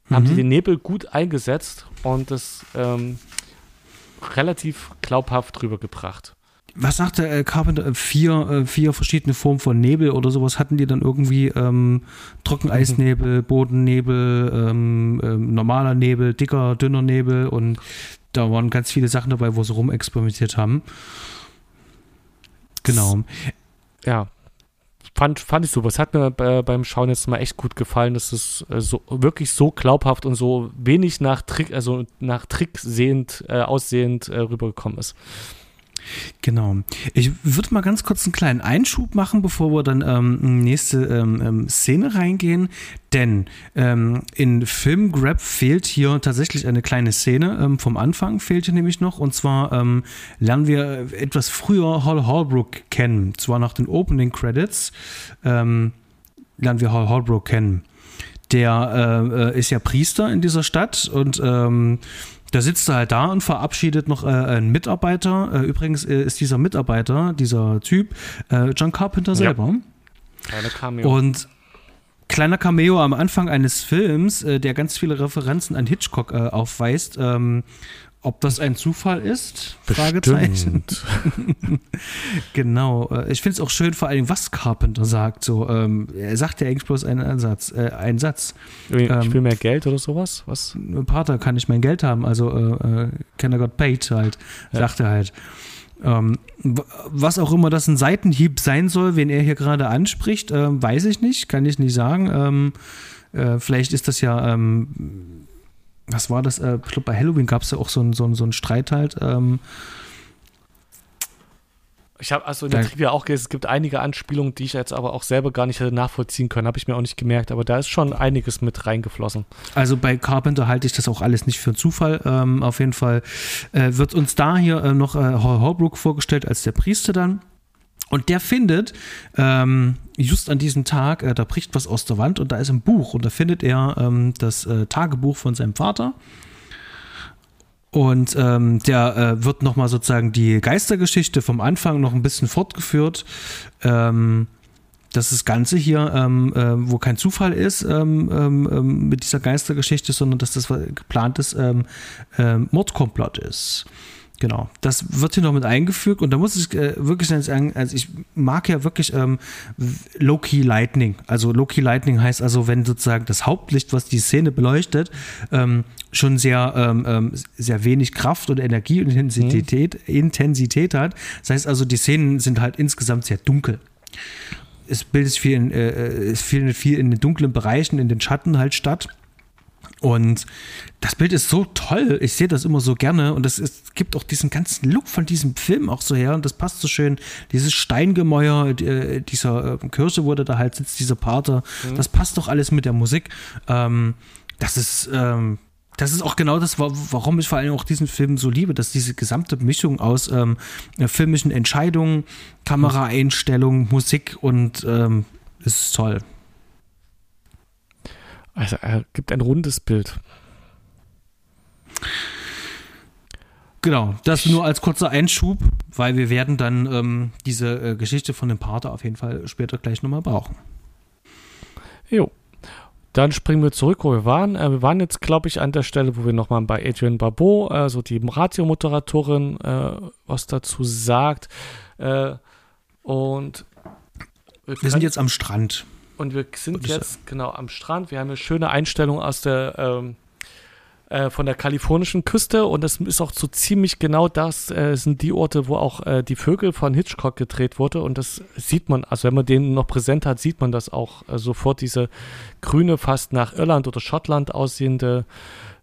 mhm. haben die den Nebel gut eingesetzt und das ähm, relativ glaubhaft rübergebracht. Was sagte äh, Carpenter? Äh, vier, äh, vier verschiedene Formen von Nebel oder sowas hatten die dann irgendwie ähm, Trockeneisnebel, Bodennebel, ähm, ähm, normaler Nebel, dicker, dünner Nebel und da waren ganz viele Sachen dabei, wo sie rumexperimentiert haben. Genau. Ja, fand, fand ich super. Es hat mir bei, beim Schauen jetzt mal echt gut gefallen, dass es äh, so, wirklich so glaubhaft und so wenig nach Trick, also nach Trick sehend, äh, aussehend äh, rübergekommen ist. Genau. Ich würde mal ganz kurz einen kleinen Einschub machen, bevor wir dann ähm, nächste ähm, ähm, Szene reingehen. Denn ähm, in Film Grab fehlt hier tatsächlich eine kleine Szene. Ähm, vom Anfang fehlt hier nämlich noch. Und zwar ähm, lernen wir etwas früher Hall Holbrook kennen. Zwar nach den Opening Credits lernen wir Hall Holbrook kennen. Der äh, äh, ist ja Priester in dieser Stadt und da sitzt er halt da und verabschiedet noch äh, einen Mitarbeiter. Äh, übrigens äh, ist dieser Mitarbeiter, dieser Typ, äh, John Carpenter selber. Ja. Kleiner Cameo. Und kleiner Cameo am Anfang eines Films, äh, der ganz viele Referenzen an Hitchcock äh, aufweist. Ähm, ob das ein Zufall ist? Fragezeichen. genau. Äh, ich finde es auch schön, vor allem, was Carpenter sagt. So, ähm, er sagt ja eigentlich bloß einen Satz. Äh, einen Satz. Ich ähm, will mehr Geld oder sowas? Was? Pater kann ich mein Geld haben. Also, äh, äh can I got paid halt, ja. sagt er halt. Ähm, was auch immer das ein Seitenhieb sein soll, wen er hier gerade anspricht, äh, weiß ich nicht, kann ich nicht sagen. Ähm, äh, vielleicht ist das ja ähm, was war das? Äh, ich glaube, bei Halloween gab es ja auch so einen so so ein Streit halt. Ähm, ich habe also in der Trivia auch gelesen, es gibt einige Anspielungen, die ich jetzt aber auch selber gar nicht hätte nachvollziehen können, habe ich mir auch nicht gemerkt, aber da ist schon einiges mit reingeflossen. Also bei Carpenter halte ich das auch alles nicht für einen Zufall. Ähm, auf jeden Fall äh, wird uns da hier äh, noch äh, Holbrook vorgestellt als der Priester dann. Und der findet, ähm, just an diesem Tag, äh, da bricht was aus der Wand und da ist ein Buch. Und da findet er ähm, das äh, Tagebuch von seinem Vater. Und ähm, der äh, wird nochmal sozusagen die Geistergeschichte vom Anfang noch ein bisschen fortgeführt. Ähm, dass das Ganze hier, ähm, äh, wo kein Zufall ist ähm, ähm, ähm mit dieser Geistergeschichte, sondern dass das geplantes Mordkomplott ist. Genau, das wird hier noch mit eingefügt und da muss ich äh, wirklich sagen, also ich mag ja wirklich ähm, Low-Key Lightning. Also Low-Key Lightning heißt also, wenn sozusagen das Hauptlicht, was die Szene beleuchtet, ähm, schon sehr, ähm, ähm sehr wenig Kraft und Energie und Intensität, mhm. Intensität hat. Das heißt also, die Szenen sind halt insgesamt sehr dunkel. Es bildet viel in, äh, äh es viel, viel in den dunklen Bereichen, in den Schatten halt statt. Und das Bild ist so toll. Ich sehe das immer so gerne. Und es gibt auch diesen ganzen Look von diesem Film auch so her. Und das passt so schön. Dieses Steingemäuer äh, dieser äh, Kirche, wo der da halt sitzt, dieser Pater. Mhm. Das passt doch alles mit der Musik. Ähm, das ist. Ähm, das ist auch genau das, warum ich vor allem auch diesen Film so liebe, dass diese gesamte Mischung aus ähm, filmischen Entscheidungen, Kameraeinstellungen, Musik und ähm, ist toll. Also er gibt ein rundes Bild. Genau, das nur als kurzer Einschub, weil wir werden dann ähm, diese äh, Geschichte von dem Pater auf jeden Fall später gleich nochmal brauchen. Jo. Dann springen wir zurück, wo wir waren. Äh, wir waren jetzt, glaube ich, an der Stelle, wo wir nochmal bei Adrian Barbeau, also die Radiomoderatorin, äh, was dazu sagt. Äh, und wir, wir sind jetzt am Strand. Und wir sind jetzt genau am Strand. Wir haben eine schöne Einstellung aus der ähm, äh, von der kalifornischen Küste und das ist auch so ziemlich genau das äh, sind die Orte, wo auch äh, die Vögel von Hitchcock gedreht wurde und das sieht man, also wenn man den noch präsent hat, sieht man das auch äh, sofort diese grüne, fast nach Irland oder Schottland aussehende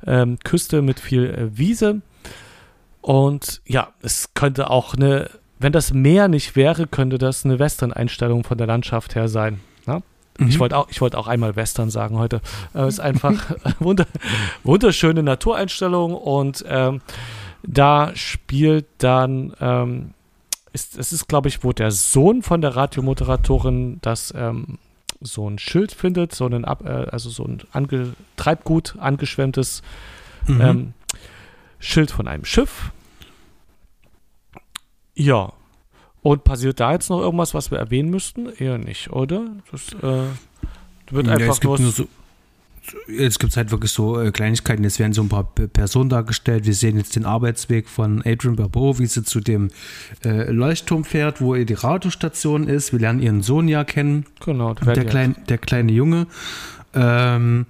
ähm, Küste mit viel äh, Wiese und ja, es könnte auch eine, wenn das Meer nicht wäre, könnte das eine Western-Einstellung von der Landschaft her sein. Mhm. Ich wollte auch, wollt auch einmal Western sagen heute. Es äh, ist einfach wunder, wunderschöne Natureinstellung und ähm, da spielt dann, ähm, ist, es ist, glaube ich, wo der Sohn von der Radiomoderatorin das ähm, so ein Schild findet, so ein, Ab, äh, also so ein ange, Treibgut angeschwemmtes mhm. ähm, Schild von einem Schiff. Ja, und passiert da jetzt noch irgendwas, was wir erwähnen müssten? Eher nicht, oder? Das äh, wird einfach ja, nur so, Jetzt gibt es halt wirklich so äh, Kleinigkeiten. Jetzt werden so ein paar Personen dargestellt. Wir sehen jetzt den Arbeitsweg von Adrian Barbeau, wie sie zu dem äh, Leuchtturm fährt, wo die Radiostation ist. Wir lernen ihren Sohn ja kennen. Genau, der, klein, der kleine Junge. Ähm,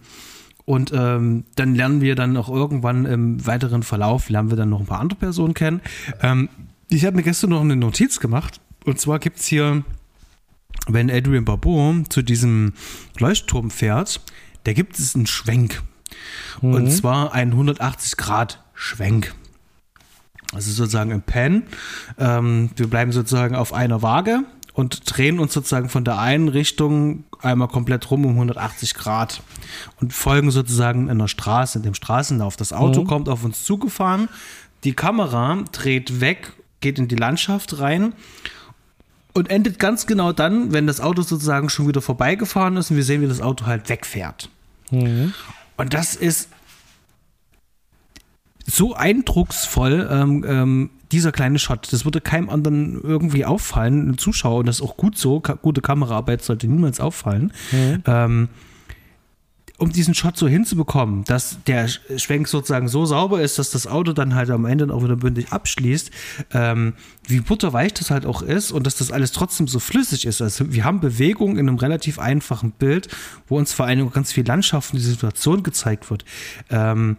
und ähm, dann lernen wir dann auch irgendwann im weiteren Verlauf, lernen wir dann noch ein paar andere Personen kennen. Ähm, ich habe mir gestern noch eine Notiz gemacht Und zwar gibt es hier, wenn Adrian Barbeau zu diesem Leuchtturm fährt, da gibt es einen Schwenk. Mhm. Und zwar einen 180-Grad-Schwenk. Also sozusagen im Pen. Ähm, wir bleiben sozusagen auf einer Waage und drehen uns sozusagen von der einen Richtung einmal komplett rum um 180 Grad und folgen sozusagen in der Straße, in dem Straßenlauf. Das Auto mhm. kommt auf uns zugefahren, die Kamera dreht weg, geht in die Landschaft rein und endet ganz genau dann, wenn das Auto sozusagen schon wieder vorbeigefahren ist und wir sehen, wie das Auto halt wegfährt. Mhm. Und das ist so eindrucksvoll, ähm, ähm, dieser kleine Shot. Das würde keinem anderen irgendwie auffallen, einem Zuschauer. Und das ist auch gut so. Ka gute Kameraarbeit sollte niemals auffallen. Mhm. Ähm, um diesen Shot so hinzubekommen, dass der Schwenk sozusagen so sauber ist, dass das Auto dann halt am Ende auch wieder bündig abschließt, ähm, wie butterweich das halt auch ist und dass das alles trotzdem so flüssig ist. Also wir haben Bewegung in einem relativ einfachen Bild, wo uns vor allem ganz viel Landschaft und die Situation gezeigt wird. Ähm,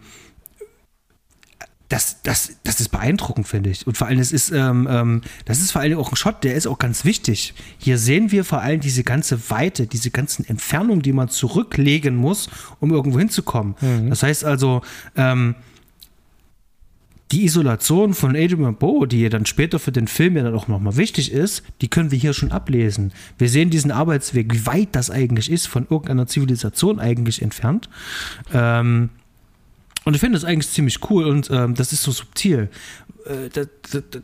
das, das, das ist beeindruckend, finde ich. Und vor allem, es ist, ähm, ähm, das ist vor allem auch ein Shot, der ist auch ganz wichtig. Hier sehen wir vor allem diese ganze Weite, diese ganzen Entfernungen, die man zurücklegen muss, um irgendwo hinzukommen. Mhm. Das heißt also, ähm, die Isolation von Adrian Bowe, die dann später für den Film ja dann auch nochmal wichtig ist, die können wir hier schon ablesen. Wir sehen diesen Arbeitsweg, wie weit das eigentlich ist, von irgendeiner Zivilisation eigentlich entfernt. Ähm, und ich finde das eigentlich ziemlich cool und ähm, das ist so subtil. Äh, das,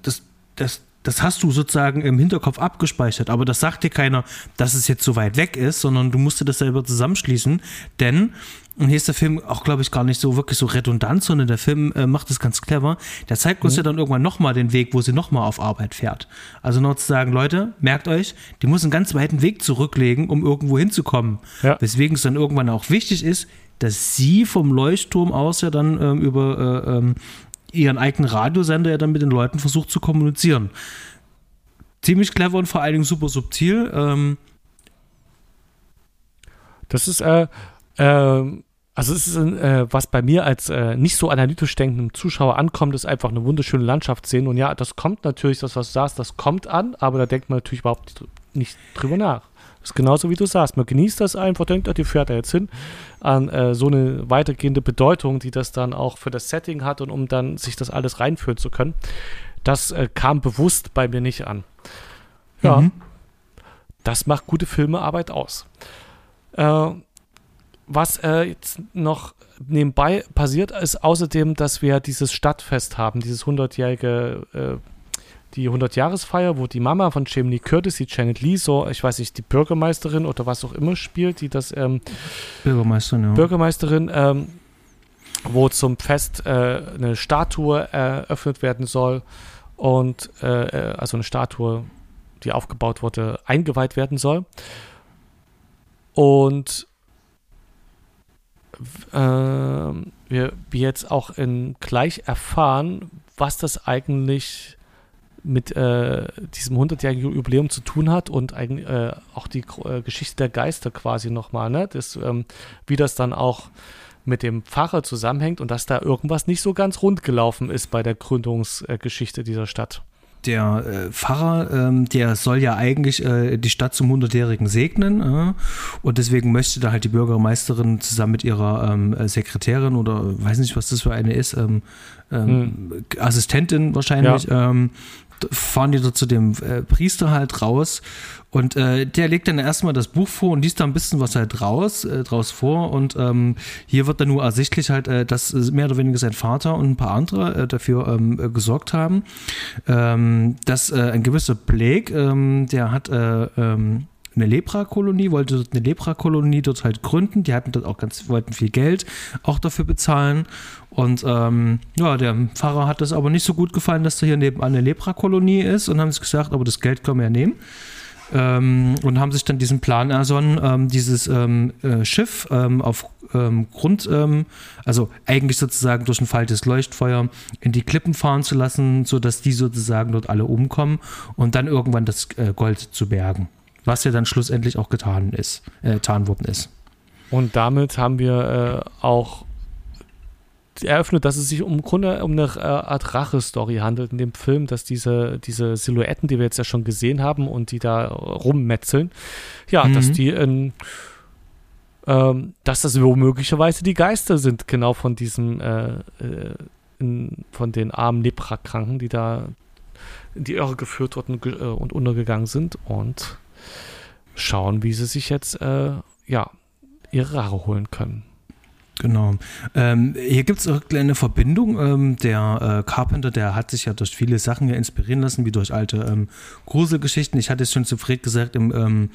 das, das, das hast du sozusagen im Hinterkopf abgespeichert, aber das sagt dir keiner, dass es jetzt so weit weg ist, sondern du musst dir das selber zusammenschließen, denn und hier ist der Film auch, glaube ich, gar nicht so wirklich so redundant, sondern der Film äh, macht es ganz clever. Der zeigt uns mhm. ja dann irgendwann nochmal den Weg, wo sie nochmal auf Arbeit fährt. Also nur zu sagen, Leute, merkt euch, die muss einen ganz weiten Weg zurücklegen, um irgendwo hinzukommen. Ja. Weswegen es dann irgendwann auch wichtig ist, dass sie vom Leuchtturm aus ja dann ähm, über äh, ähm, ihren eigenen Radiosender ja dann mit den Leuten versucht zu kommunizieren. Ziemlich clever und vor allen Dingen super subtil. Ähm. Das ist, äh, äh, also es ist, äh, was bei mir als äh, nicht so analytisch denkenden Zuschauer ankommt, ist einfach eine wunderschöne Landschaft sehen. Und ja, das kommt natürlich, das, was du sagst, das kommt an, aber da denkt man natürlich überhaupt nicht drüber nach. Das ist genauso wie du sagst. Man genießt das einfach, denkt, die fährt er jetzt hin. An äh, so eine weitergehende Bedeutung, die das dann auch für das Setting hat und um dann sich das alles reinführen zu können. Das äh, kam bewusst bei mir nicht an. Ja. Mhm. Das macht gute Filmearbeit aus. Äh, was äh, jetzt noch nebenbei passiert ist, außerdem, dass wir dieses Stadtfest haben, dieses 100-jährige äh, die 100-Jahresfeier, wo die Mama von Jamie Lee Curtis, die Janet Lee, so, ich weiß nicht, die Bürgermeisterin oder was auch immer spielt, die das ähm, Bürgermeisterin, ja. Bürgermeisterin, ähm, wo zum Fest äh, eine Statue eröffnet werden soll und äh, äh also eine Statue, die aufgebaut wurde, eingeweiht werden soll. Und äh, wir, wir jetzt auch in gleich erfahren, was das eigentlich mit äh, diesem 100-jährigen Jubiläum zu tun hat und eigentlich, äh, auch die äh, Geschichte der Geister quasi nochmal, ne? Das, ähm, wie das dann auch mit dem Pfarrer zusammenhängt und dass da irgendwas nicht so ganz rund gelaufen ist bei der Gründungsgeschichte dieser Stadt der äh, Pfarrer, ähm, der soll ja eigentlich äh, die Stadt zum Hundertjährigen segnen äh, und deswegen möchte da halt die Bürgermeisterin zusammen mit ihrer ähm, Sekretärin oder weiß nicht, was das für eine ist, ähm, hm. Assistentin wahrscheinlich, ja. Fahren die da zu dem äh, Priester halt raus und äh, der legt dann erstmal das Buch vor und liest da ein bisschen was halt raus, äh, draus vor und ähm, hier wird dann nur ersichtlich halt, äh, dass mehr oder weniger sein Vater und ein paar andere äh, dafür ähm, äh, gesorgt haben, ähm, dass äh, ein gewisser Blake, ähm, der hat äh, ähm, eine Leprakolonie, wollte dort eine Leprakolonie dort halt gründen. Die hatten dort auch ganz, wollten viel Geld auch dafür bezahlen. Und ähm, ja, der Pfarrer hat das aber nicht so gut gefallen, dass da hier nebenan eine Leprakolonie ist und haben sich gesagt, aber das Geld können wir ja nehmen. Ähm, und haben sich dann diesen Plan ersonnen, ähm, dieses ähm, äh, Schiff ähm, auf ähm, Grund, ähm, also eigentlich sozusagen durch ein falsches Leuchtfeuer in die Klippen fahren zu lassen, sodass die sozusagen dort alle umkommen und dann irgendwann das äh, Gold zu bergen was ja dann schlussendlich auch getan ist, äh, getan worden ist. Und damit haben wir äh, auch eröffnet, dass es sich um, Grunde um eine äh, Art Rache-Story handelt in dem Film, dass diese, diese Silhouetten, die wir jetzt ja schon gesehen haben und die da rummetzeln, ja, mhm. dass die in, ähm, dass das möglicherweise die Geister sind, genau von diesem, äh, äh, in, von den armen Leprakranken, die da in die Irre geführt wurden äh, und untergegangen sind und schauen, wie sie sich jetzt, äh, ja, ihre Rache holen können. Genau. Ähm, hier gibt es eine Verbindung. Ähm, der äh, Carpenter, der hat sich ja durch viele Sachen ja inspirieren lassen, wie durch alte ähm, Gruselgeschichten. Ich hatte es schon zu Fred gesagt, im, ähm,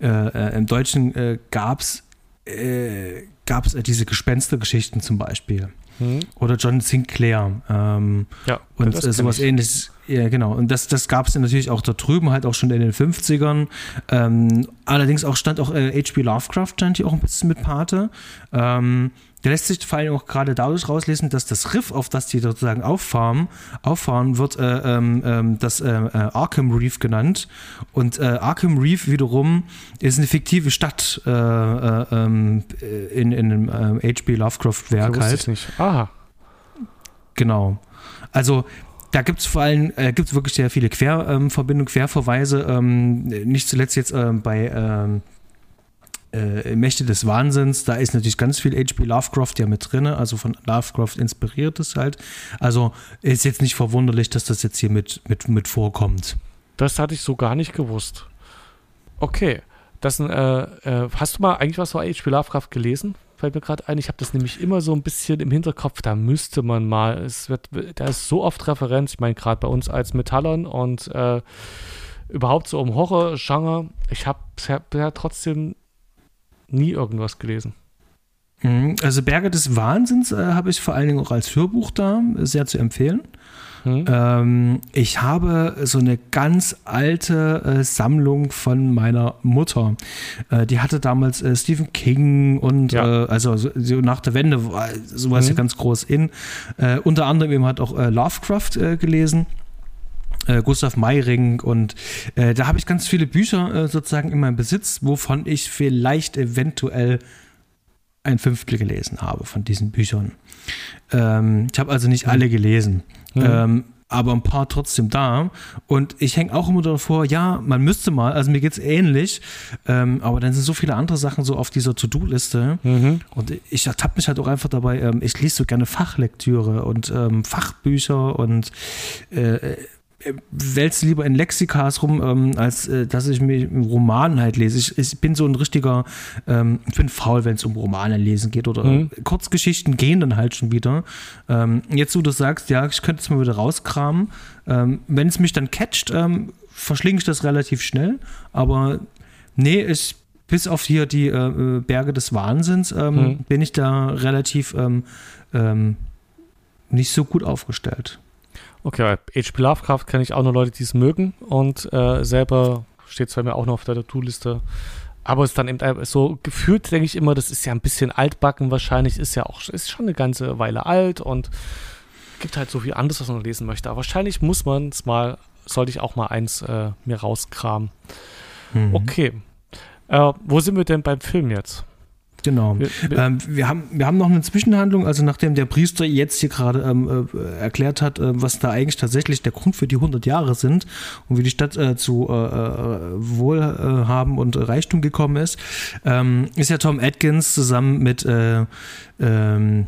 äh, äh, im Deutschen äh, gab es äh, gab's, äh, diese Gespenstergeschichten zum Beispiel. Hm. Oder John Sinclair. Ähm, ja, und äh, sowas ähnliches. Ja, genau. Und das, das gab es natürlich auch da drüben, halt auch schon in den 50ern. Ähm, allerdings auch stand auch H.P. Äh, Lovecraft, stand hier auch ein bisschen mit Pate. Ähm, der lässt sich vor allem auch gerade dadurch rauslesen, dass das Riff, auf das die sozusagen auffahren, auffahren wird äh, ähm, ähm das äh, äh, Arkham Reef genannt. Und äh, Arkham Reef wiederum ist eine fiktive Stadt äh, äh ähm, in, in einem H.P. Lovecraft-Werk halt. Ich nicht. Aha. Genau. Also da gibt es vor allem äh, gibt's wirklich sehr viele Querverbindungen, ähm, Querverweise. Ähm, nicht zuletzt jetzt ähm, bei ähm, äh, Mächte des Wahnsinns, da ist natürlich ganz viel H.P. Lovecraft ja mit drin, also von Lovecraft inspiriert ist halt. Also ist jetzt nicht verwunderlich, dass das jetzt hier mit, mit, mit vorkommt. Das hatte ich so gar nicht gewusst. Okay. Das, äh, äh, hast du mal eigentlich was von H.P. Lovecraft gelesen? Fällt mir gerade ein. Ich habe das nämlich immer so ein bisschen im Hinterkopf. Da müsste man mal. Es wird, da ist so oft Referenz. Ich meine, gerade bei uns als Metallern und äh, überhaupt so um Horror-Genre. Ich habe ja trotzdem nie irgendwas gelesen. Mhm. Also Berge des Wahnsinns äh, habe ich vor allen Dingen auch als Hörbuch da, sehr zu empfehlen. Mhm. Ähm, ich habe so eine ganz alte äh, Sammlung von meiner Mutter. Äh, die hatte damals äh, Stephen King und ja. Äh, also so, so, nach der Wende war sowas mhm. ja ganz groß in. Äh, unter anderem eben hat auch Lovecraft gelesen äh, Gustav Meiring und äh, da habe ich ganz viele Bücher äh, sozusagen in meinem Besitz, wovon ich vielleicht eventuell ein Fünftel gelesen habe von diesen Büchern. Ähm, ich habe also nicht alle gelesen. Mhm. Ähm, aber ein paar trotzdem da. Und ich hänge auch immer davor, ja, man müsste mal, also mir geht es ähnlich, ähm, aber dann sind so viele andere Sachen so auf dieser To-Do-Liste. Mhm. Und ich ertappe mich halt auch einfach dabei, ähm, ich lese so gerne Fachlektüre und ähm, Fachbücher und äh, wälze lieber in Lexikas rum, ähm, als äh, dass ich mir Romanen halt lese. Ich, ich bin so ein richtiger, ähm, ich bin faul, wenn es um Romane lesen geht oder mhm. Kurzgeschichten gehen dann halt schon wieder. Ähm, jetzt, wo du sagst, ja, ich könnte es mal wieder rauskramen. Ähm, wenn es mich dann catcht, ähm, verschlinge ich das relativ schnell. Aber nee, ich, bis auf hier die äh, Berge des Wahnsinns ähm, mhm. bin ich da relativ nicht so gut aufgestellt. Okay, H.P. Lovecraft kenne ich auch nur Leute, die es mögen und äh, selber steht es bei mir auch noch auf der To-Do-Liste. Aber es ist dann eben so gefühlt, denke ich immer, das ist ja ein bisschen altbacken wahrscheinlich, ist ja auch, ist schon eine ganze Weile alt und gibt halt so viel anderes, was man lesen möchte. Aber wahrscheinlich muss man es mal, sollte ich auch mal eins äh, mir rauskramen. Mhm. Okay. Äh, wo sind wir denn beim Film jetzt? Genau. Wir, wir, ähm, wir, haben, wir haben noch eine Zwischenhandlung, also nachdem der Priester jetzt hier gerade ähm, äh, erklärt hat, äh, was da eigentlich tatsächlich der Grund für die 100 Jahre sind und wie die Stadt äh, zu äh, äh, Wohlhaben und Reichtum gekommen ist, ähm, ist ja Tom Atkins zusammen mit äh, ähm,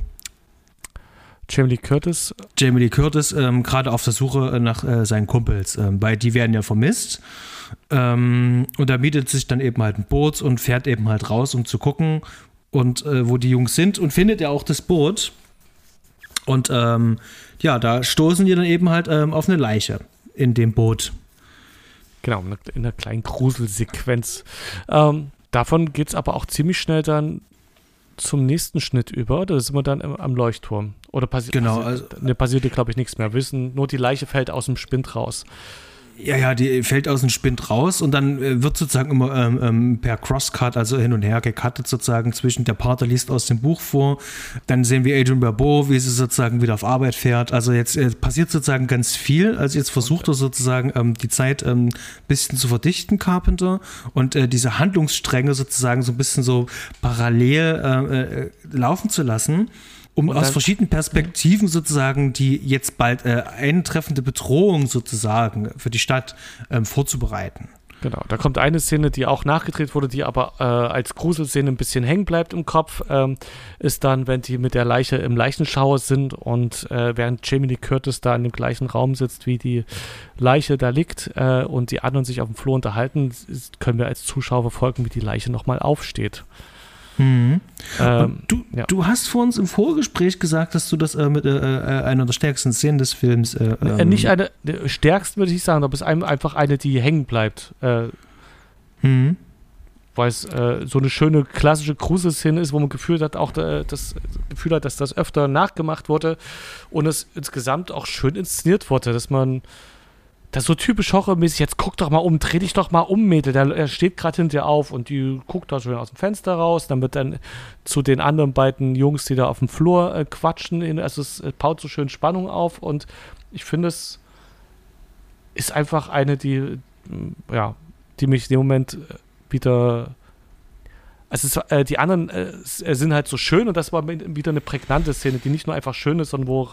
Jamie Lee Curtis. Jamie Lee Curtis ähm, gerade auf der Suche nach seinen Kumpels, ähm, weil die werden ja vermisst. Ähm, und er mietet sich dann eben halt ein Boot und fährt eben halt raus, um zu gucken, und äh, wo die Jungs sind und findet ja auch das Boot. Und ähm, ja, da stoßen die dann eben halt ähm, auf eine Leiche in dem Boot. Genau, in einer kleinen Gruselsequenz. Ähm, davon geht es aber auch ziemlich schnell dann zum nächsten Schnitt über. Da sind wir dann am Leuchtturm. Oder passi genau, passiert, also, ne, passierte, glaube ich, nichts mehr. Wir wissen, nur die Leiche fällt aus dem Spind raus. Ja, ja, die fällt aus dem Spind raus und dann äh, wird sozusagen immer ähm, ähm, per Crosscut, also hin und her gecuttet sozusagen zwischen der Pater liest aus dem Buch vor, dann sehen wir Adrian Barbeau, wie sie sozusagen wieder auf Arbeit fährt. Also jetzt äh, passiert sozusagen ganz viel. Also jetzt versucht er sozusagen ähm, die Zeit ein ähm, bisschen zu verdichten, Carpenter, und äh, diese Handlungsstränge sozusagen so ein bisschen so parallel äh, äh laufen zu lassen um aus verschiedenen Perspektiven sozusagen die jetzt bald äh, eintreffende Bedrohung sozusagen für die Stadt ähm, vorzubereiten. Genau, da kommt eine Szene, die auch nachgedreht wurde, die aber äh, als Gruselszene ein bisschen hängen bleibt im Kopf, ähm, ist dann, wenn die mit der Leiche im Leichenschauer sind und äh, während Jamie Lee Curtis da in dem gleichen Raum sitzt, wie die Leiche da liegt äh, und die anderen sich auf dem Flur unterhalten, können wir als Zuschauer verfolgen, wie die Leiche nochmal aufsteht. Mhm. Ähm, du, ja. du hast vor uns im Vorgespräch gesagt, dass du das äh, mit äh, äh einer der stärksten Szenen des Films. Äh, äh ähm, nicht eine der stärksten, würde ich sagen, aber es ist einfach eine, die hängen bleibt. Äh, mhm. Weil es so eine schöne klassische Kruse-Szene ist, wo man Gefühl hat, auch das Gefühl hat, dass das öfter nachgemacht wurde und es insgesamt auch schön inszeniert wurde, dass man das ist so typisch horrormäßig. Jetzt guck doch mal um, dreh dich doch mal um, Mädel. Der, er steht gerade hinter dir auf und die guckt da schön aus dem Fenster raus. Dann wird dann zu den anderen beiden Jungs, die da auf dem Flur äh, quatschen. Also es, es baut so schön Spannung auf und ich finde, es ist einfach eine, die, mm, ja, die mich in dem Moment äh, wieder. Also es, äh, die anderen äh, sind halt so schön und das war wieder eine prägnante Szene, die nicht nur einfach schön ist, sondern wo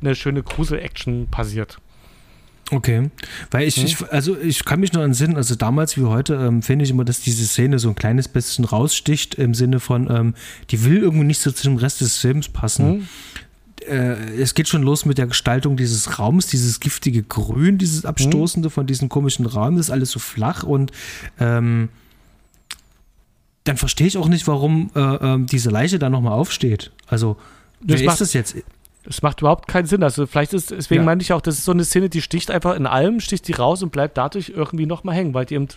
eine schöne Grusel-Action passiert. Okay, weil ich, hm? ich, also ich kann mich noch entsinnen, also damals wie heute ähm, finde ich immer, dass diese Szene so ein kleines bisschen raussticht im Sinne von, ähm, die will irgendwie nicht so zu dem Rest des Films passen. Hm? Äh, es geht schon los mit der Gestaltung dieses Raums, dieses giftige Grün, dieses hm? Abstoßende hm? von diesem komischen Raum, das ist alles so flach und ähm, dann verstehe ich auch nicht, warum äh, äh, diese Leiche da nochmal aufsteht. Also, wer ist das jetzt? Es macht überhaupt keinen Sinn. Also vielleicht ist, deswegen ja. meinte ich auch, das ist so eine Szene, die sticht einfach in allem, sticht die raus und bleibt dadurch irgendwie nochmal hängen, weil die eben,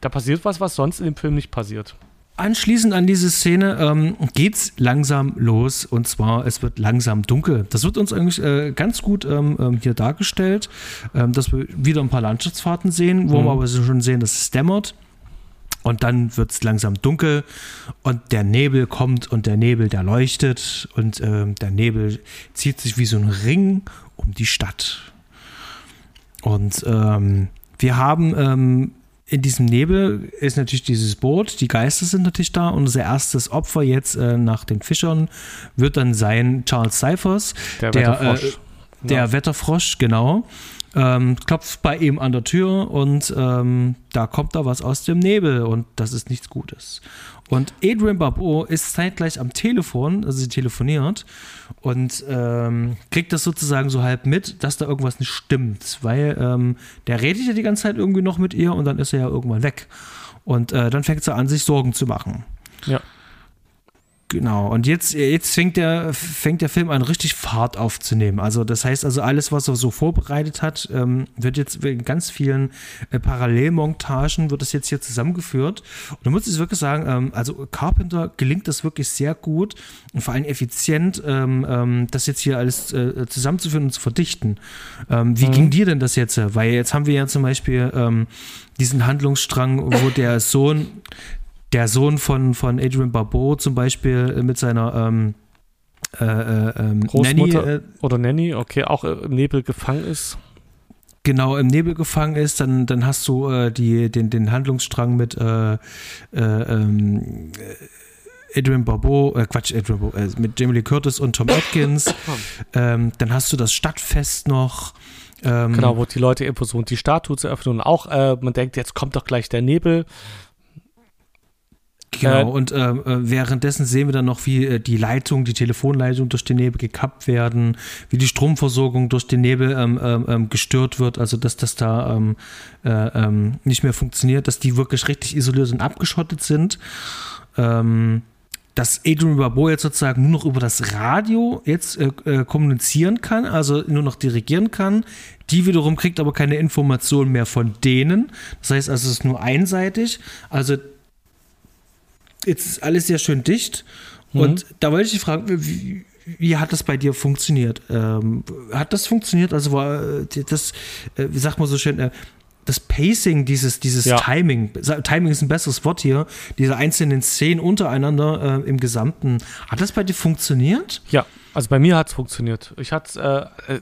da passiert was, was sonst in dem Film nicht passiert. Anschließend an diese Szene ähm, es langsam los und zwar es wird langsam dunkel. Das wird uns eigentlich äh, ganz gut ähm, ähm hier dargestellt, ähm, dass wir wieder ein paar Landschaftsfahrten sehen, wo mhm. wir aber schon sehen, dass es dämmert. Und dann wird es langsam dunkel und der Nebel kommt und der Nebel, der leuchtet und äh, der Nebel zieht sich wie so ein Ring um die Stadt. Und ähm, wir haben ähm, in diesem Nebel ist natürlich dieses Boot, die Geister sind natürlich da und unser erstes Opfer jetzt äh, nach den Fischern wird dann sein Charles Cyphers, der, der Wetterfrosch. Äh, der ja. Wetterfrosch, genau ähm, klopft bei ihm an der Tür und ähm, da kommt da was aus dem Nebel und das ist nichts Gutes. Und Adrian Barbeau ist zeitgleich am Telefon, also sie telefoniert und ähm, kriegt das sozusagen so halb mit, dass da irgendwas nicht stimmt, weil ähm, der redet ja die ganze Zeit irgendwie noch mit ihr und dann ist er ja irgendwann weg. Und äh, dann fängt sie an, sich Sorgen zu machen. Ja. Genau, und jetzt, jetzt fängt, der, fängt der Film an, richtig Fahrt aufzunehmen. Also, das heißt also, alles, was er so vorbereitet hat, ähm, wird jetzt in ganz vielen äh, Parallelmontagen, wird das jetzt hier zusammengeführt. Und da muss ich wirklich sagen, ähm, also Carpenter gelingt das wirklich sehr gut und vor allem effizient, ähm, ähm das jetzt hier alles äh, zusammenzuführen und zu verdichten. Ähm, wie mhm. ging dir denn das jetzt? Weil jetzt haben wir ja zum Beispiel ähm, diesen Handlungsstrang, wo der Sohn der Sohn von, von Adrian Barbeau zum Beispiel mit seiner ähm, äh, äh, ähm, Großmutter Nanny, äh, oder Nanny, okay, auch im Nebel gefangen ist. Genau, im Nebel gefangen ist, dann, dann hast du äh, die, den, den Handlungsstrang mit äh, äh, ähm, Adrian Barbeau, äh, Quatsch, Adrian Barbeau, äh, mit Jamie Lee Curtis und Tom Atkins. ähm, dann hast du das Stadtfest noch. Ähm, genau, wo die Leute eben versuchen, die Statue zu öffnen und auch, äh, man denkt, jetzt kommt doch gleich der Nebel. Genau, äh, und äh, währenddessen sehen wir dann noch, wie äh, die Leitung, die Telefonleitung durch den Nebel gekappt werden, wie die Stromversorgung durch den Nebel ähm, ähm, ähm gestört wird, also dass das da ähm, äh, ähm, nicht mehr funktioniert, dass die wirklich richtig isoliert und abgeschottet sind. Ähm, dass Adrian Barbeau jetzt sozusagen nur noch über das Radio jetzt äh, äh, kommunizieren kann, also nur noch dirigieren kann. Die wiederum kriegt aber keine Informationen mehr von denen. Das heißt also, es ist nur einseitig. Also jetzt ist alles sehr schön dicht Und da wollte ich dich fragen, wie, wie hat das bei dir funktioniert? Ähm, hat das funktioniert? Also war äh, das, äh, wie sagt man so schön, äh, das Pacing, dieses, dieses Ja. Timing, Timing ist ein besseres Wort hier, diese einzelnen Szenen untereinander äh, im Gesamten, hat das bei dir funktioniert? Ja, also bei mir hat es funktioniert. Ich hatte, äh, äh,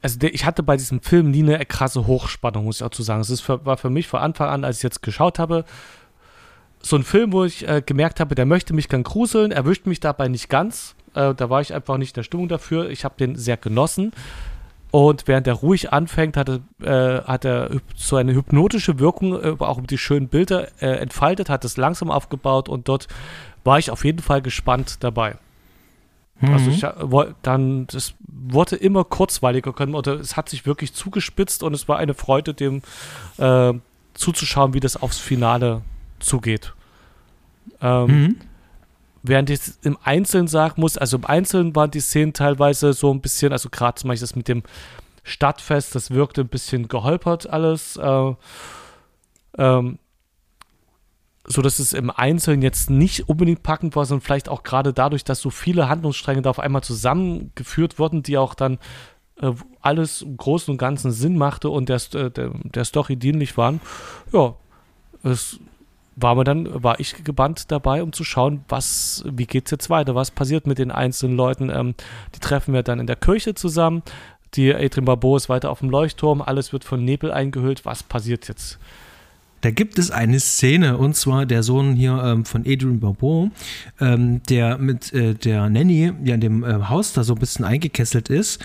also der, ich hatte bei diesem Film nie eine krasse Hochspannung, muss ich auch zu sagen. Es ist für, war für mich von Anfang an, als ich jetzt geschaut habe, so ein Film, wo ich äh, gemerkt habe, der möchte mich gern gruseln, erwischt mich dabei nicht ganz. Äh, da war ich einfach nicht in der Stimmung dafür. Ich habe den sehr genossen. Und während er ruhig anfängt, hat er, äh, hat er so eine hypnotische Wirkung, äh, auch mit die schönen Bilder äh, entfaltet, hat es langsam aufgebaut und dort war ich auf jeden Fall gespannt dabei. Also ich äh, dann, das wurde immer kurzweiliger können oder es hat sich wirklich zugespitzt und es war eine Freude, dem äh, zuzuschauen, wie das aufs Finale zugeht. Ähm, Mhm. Während ich es im Einzelnen sagen muss, also im Einzelnen waren die Szenen teilweise so ein bisschen, also gerade zum Beispiel das mit dem Stadtfest, das wirkte ein bisschen geholpert alles. Äh, ähm, so dass es im Einzelnen jetzt nicht unbedingt packend war, sondern vielleicht auch gerade dadurch, dass so viele Handlungsstränge da auf einmal zusammengeführt wurden, die auch dann äh, alles im Großen und Ganzen Sinn machte und der, äh, der, der Story dienlich waren. Ja, es war mir dann, war ich gebannt dabei, um zu schauen, was, wie geht's jetzt weiter, was passiert mit den einzelnen Leuten. Ähm, die treffen wir dann in der Kirche zusammen. Die Adrian Barbeau ist weiter auf dem Leuchtturm, alles wird von Nebel eingehüllt. Was passiert jetzt? Da gibt es eine Szene, und zwar der Sohn hier ähm, von Adrian Barbeau, ähm, der mit äh, der Nanny ja in dem äh, Haus da so ein bisschen eingekesselt ist.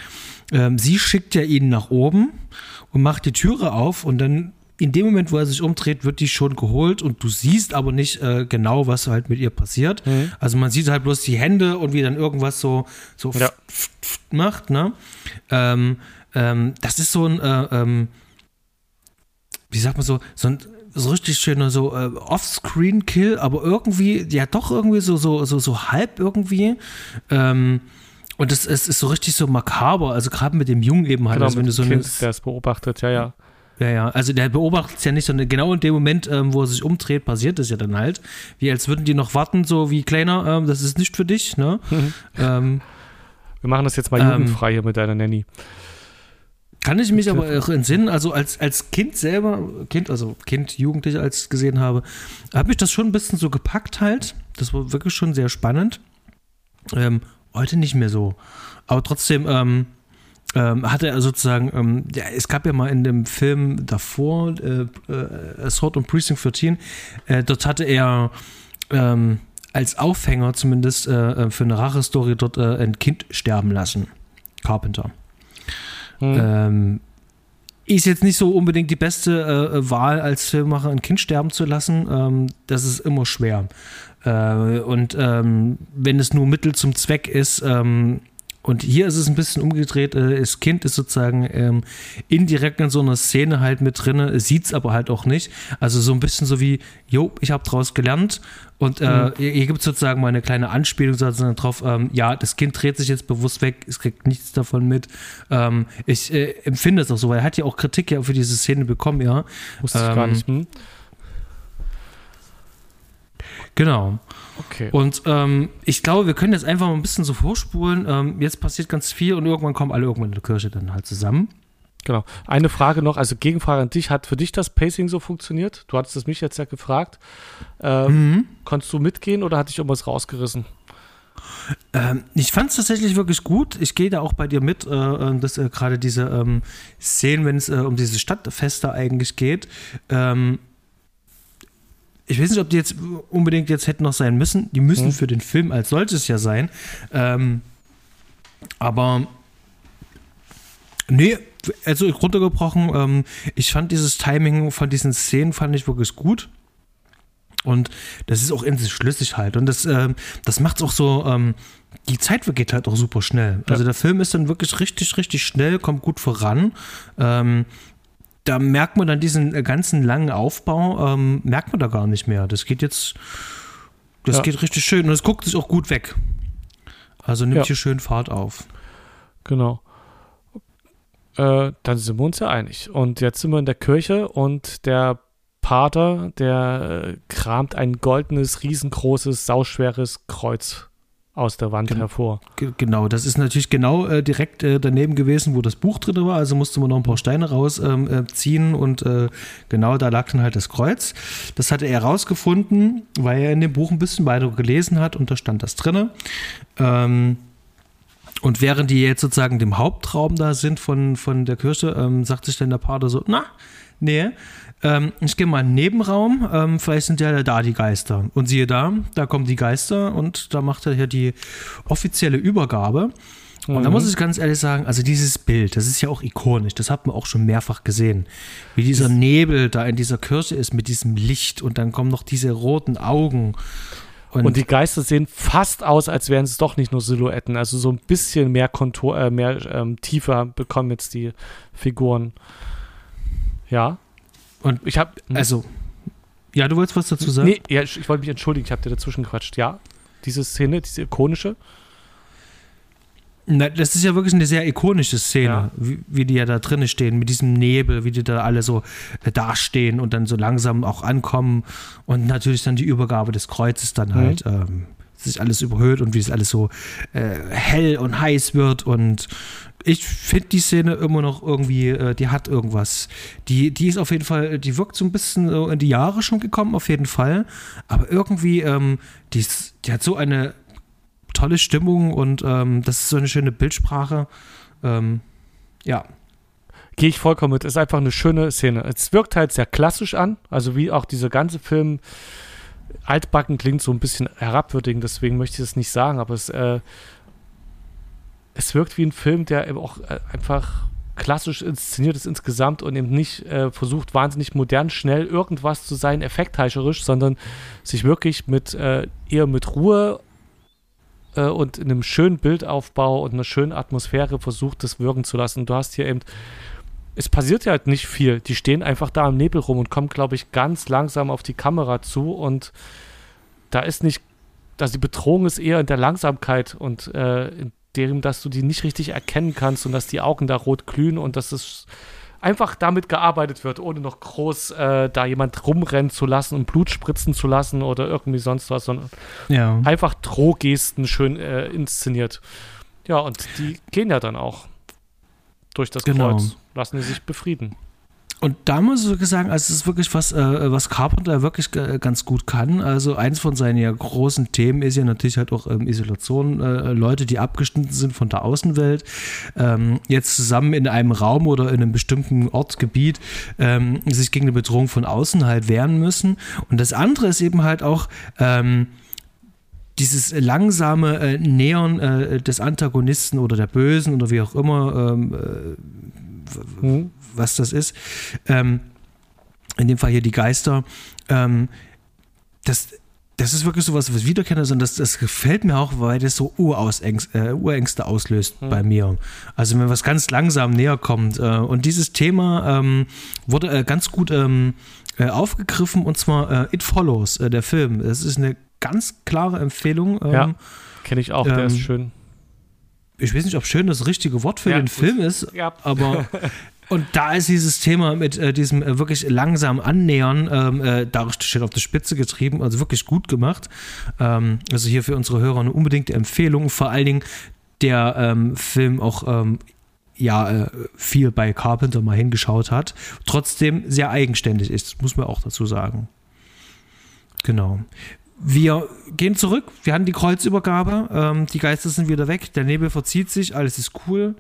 Ähm, sie schickt ja ihn nach oben und macht die Türe auf und dann in dem Moment, wo er sich umdreht, wird die schon geholt und du siehst aber nicht äh, genau, was halt mit ihr passiert. Mhm. Also man sieht halt bloß die Hände und wie dann irgendwas so, so Ja. macht, ne? Ähm, ähm, das ist so ein, äh, ähm, wie sagt man so, so ein so richtig schöner so äh, Off-Screen-Kill, aber irgendwie, ja doch irgendwie so, so, so, so halb irgendwie. Ähm, und es, es ist so richtig so makaber, also gerade mit dem Jungen eben halt. Genau, also wenn du so dem eine, Kind, der es beobachtet, ja, ja. Ja, ja, also der beobachtet es ja nicht, sondern genau in dem Moment, ähm, wo er sich umdreht, passiert es ja dann halt. Wie als würden die noch warten, so wie kleiner, ähm, das ist nicht für dich, ne? ähm, Wir machen das jetzt mal Ähm, jugendfrei hier mit deiner Nanny. Kann ich mich aber auch entsinnen, also als, als Kind selber, Kind, also Kind, Jugendlicher, als ich es gesehen habe, habe ich das schon ein bisschen so gepackt halt. Das war wirklich schon sehr spannend. Ähm, heute nicht mehr so. Aber trotzdem ähm, ähm, hatte er sozusagen, ähm, ja, es gab ja mal in dem Film davor, äh, äh, Assault on Precinct 13, äh, dort hatte er ähm, als Aufhänger zumindest äh, äh, für eine Rache-Story dort äh, ein Kind sterben lassen. Carpenter. Hm. Ähm, ist jetzt nicht so unbedingt die beste äh, Wahl als Filmemacher, ein Kind sterben zu lassen. Ähm, das ist immer schwer. Und ähm, wenn es nur Mittel zum Zweck ist, ähm, und hier ist es ein bisschen umgedreht, äh, das Kind ist sozusagen ähm, indirekt in so einer Szene halt mit drin, sieht es aber halt auch nicht. Also so ein bisschen so wie, jo, ich habe draus gelernt und äh, hier, hier gibt es sozusagen mal eine kleine Anspielung sozusagen drauf, ähm, ja, das Kind dreht sich jetzt bewusst weg, es kriegt nichts davon mit. Ähm, ich äh, empfinde es auch so, weil er hat ja auch Kritik ja für diese Szene bekommen, ja. Wusste ich gar ähm, nicht. Hm? Genau. Okay. Und ähm, ich glaube, wir können jetzt einfach mal ein bisschen so vorspulen. Ähm, jetzt passiert ganz viel und irgendwann kommen alle irgendwann in der Kirche dann halt zusammen. Genau. Eine Frage noch, also Gegenfrage an dich. Hat für dich das Pacing so funktioniert? Du hattest es mich jetzt ja gefragt. Ähm, Mhm. Konntest du mitgehen oder hat dich irgendwas rausgerissen? Ähm, ich fand es tatsächlich wirklich gut. Ich gehe da auch bei dir mit, äh, äh, dass äh, gerade diese ähm, Szenen, wenn es äh, um diese Stadtfeste eigentlich geht, ähm, ich weiß nicht, ob die jetzt unbedingt jetzt hätten noch sein müssen. Die müssen Mhm. für den Film als solches ja sein. Ähm, aber nee, also runtergebrochen, ähm, ich fand dieses Timing von diesen Szenen fand ich wirklich gut. Und das ist auch in sich schlüssig halt. Und das, ähm, das macht es auch so, ähm, die Zeit vergeht halt auch super schnell. Also der Film ist dann wirklich richtig, richtig schnell, kommt gut voran. Ähm, da merkt man dann diesen äh, ganzen langen Aufbau, ähm, merkt man da gar nicht mehr. Das geht jetzt, das Ja. geht richtig schön und es guckt sich auch gut weg. Also nimmt Ja. hier schön Fahrt auf. Genau. Äh, dann sind wir uns ja einig. Und jetzt sind wir in der Kirche und der Pater, der äh, kramt ein goldenes, riesengroßes, sauschweres Kreuz aus der Wand Gen hervor. Genau, das ist natürlich genau äh, direkt äh, daneben gewesen, wo das Buch drin war. Also musste man noch ein paar Steine rausziehen ähm, äh, und genau da lag dann halt das Kreuz. Das hatte er rausgefunden, weil er in dem Buch ein bisschen weiter gelesen hat und da stand das drin. Ähm, und während die jetzt sozusagen dem Hauptraum da sind von, von der Kirche, ähm, sagt sich dann der Pater so, na, nee, ähm, ich gehe mal in den Nebenraum, ähm, vielleicht sind ja da die Geister. Und siehe da, da kommen die Geister und da macht er hier die offizielle Übergabe. Und da muss ich ganz ehrlich sagen, also dieses Bild, das ist ja auch ikonisch, das hat man auch schon mehrfach gesehen. Wie dieser Nebel da in dieser Kirche ist mit diesem Licht und dann kommen noch diese roten Augen. Und, und, die Geister sehen fast aus, als wären es doch nicht nur Silhouetten. Also so ein bisschen mehr Kontur, äh, mehr ähm, Tiefer bekommen jetzt die Figuren. Ja. Und ich habe, hm? also, ja, du wolltest was dazu sagen? Nee, ja, ich, ich wollte mich entschuldigen, ich habe dir dazwischen gequatscht. Ja, diese Szene, diese ikonische. Na, das ist ja wirklich eine sehr ikonische Szene, ja. wie, wie, die ja da drinnen stehen, mit diesem Nebel, wie die da alle so äh, dastehen und dann so langsam auch ankommen und natürlich dann die Übergabe des Kreuzes dann mhm. halt. Ähm, sich alles überhöht und wie es alles so äh, hell und heiß wird und ich finde die Szene immer noch irgendwie, äh, die hat irgendwas. Die, die ist auf jeden Fall, die wirkt so ein bisschen so in die Jahre schon gekommen, auf jeden Fall. Aber irgendwie, ähm, die, ist, die hat so eine tolle Stimmung und ähm, das ist so eine schöne Bildsprache. Ähm, ja. Gehe ich vollkommen mit. Ist einfach eine schöne Szene. Es wirkt halt sehr klassisch an, also wie auch dieser ganze Film. Altbacken klingt so ein bisschen herabwürdigend, deswegen möchte ich das nicht sagen, aber es äh, es wirkt wie ein Film, der eben auch äh, einfach klassisch inszeniert ist insgesamt und eben nicht äh, versucht, wahnsinnig modern, schnell irgendwas zu sein, effektheischerisch, sondern sich wirklich mit äh, eher mit Ruhe äh, und einem schönen Bildaufbau und einer schönen Atmosphäre versucht, das wirken zu lassen. Du hast hier eben, es passiert ja halt nicht viel. Die stehen einfach da im Nebel rum und kommen, glaube ich, ganz langsam auf die Kamera zu und da ist nicht, also die Bedrohung ist eher in der Langsamkeit und äh, in dem, dass du die nicht richtig erkennen kannst und dass die Augen da rot glühen und dass es einfach damit gearbeitet wird, ohne noch groß äh, da jemand rumrennen zu lassen und Blut spritzen zu lassen oder irgendwie sonst was, sondern ja. einfach Drohgesten schön äh, inszeniert. Ja, und die gehen ja dann auch durch das genau. Kreuz, lassen die sich befrieden. Und da muss ich sagen, also es ist wirklich was, äh, was Carpenter wirklich ganz gut kann. Also eins von seinen ja großen Themen ist ja natürlich halt auch ähm, Isolation, äh, Leute, die abgeschnitten sind von der Außenwelt, ähm, jetzt zusammen in einem Raum oder in einem bestimmten Ortsgebiet ähm, sich gegen eine Bedrohung von außen halt wehren müssen. Und das andere ist eben halt auch, ähm, dieses langsame äh, Nähern äh, des Antagonisten oder der Bösen oder wie auch immer, ähm, äh, mhm was das ist. Ähm, in dem Fall hier die Geister. Ähm, das, das ist wirklich so was, was Wiederkenner sind. Das, das gefällt mir auch, weil das so Urängste, äh, Urängste auslöst mhm. bei mir. Also wenn was ganz langsam näher kommt. Äh, und dieses Thema ähm, wurde äh, ganz gut ähm, äh, aufgegriffen und zwar äh, It Follows, äh, der Film. Das ist eine ganz klare Empfehlung. Ähm, ja, kenne ich auch, der ist ähm, schön. Ich weiß nicht, ob schön das richtige Wort für ja, den Film ist, ja. aber Und da ist dieses Thema mit äh, diesem äh, wirklich langsam Annähern, ähm, äh, da steht auf die Spitze getrieben, also wirklich gut gemacht. Ähm, also hier für unsere Hörer eine unbedingte Empfehlung. Vor allen Dingen der ähm, Film auch ähm, ja äh, viel bei Carpenter mal hingeschaut hat, trotzdem sehr eigenständig ist, muss man auch dazu sagen. Genau. Wir gehen zurück, wir hatten die Kreuzübergabe, ähm, die Geister sind wieder weg, der Nebel verzieht sich, alles ist cool.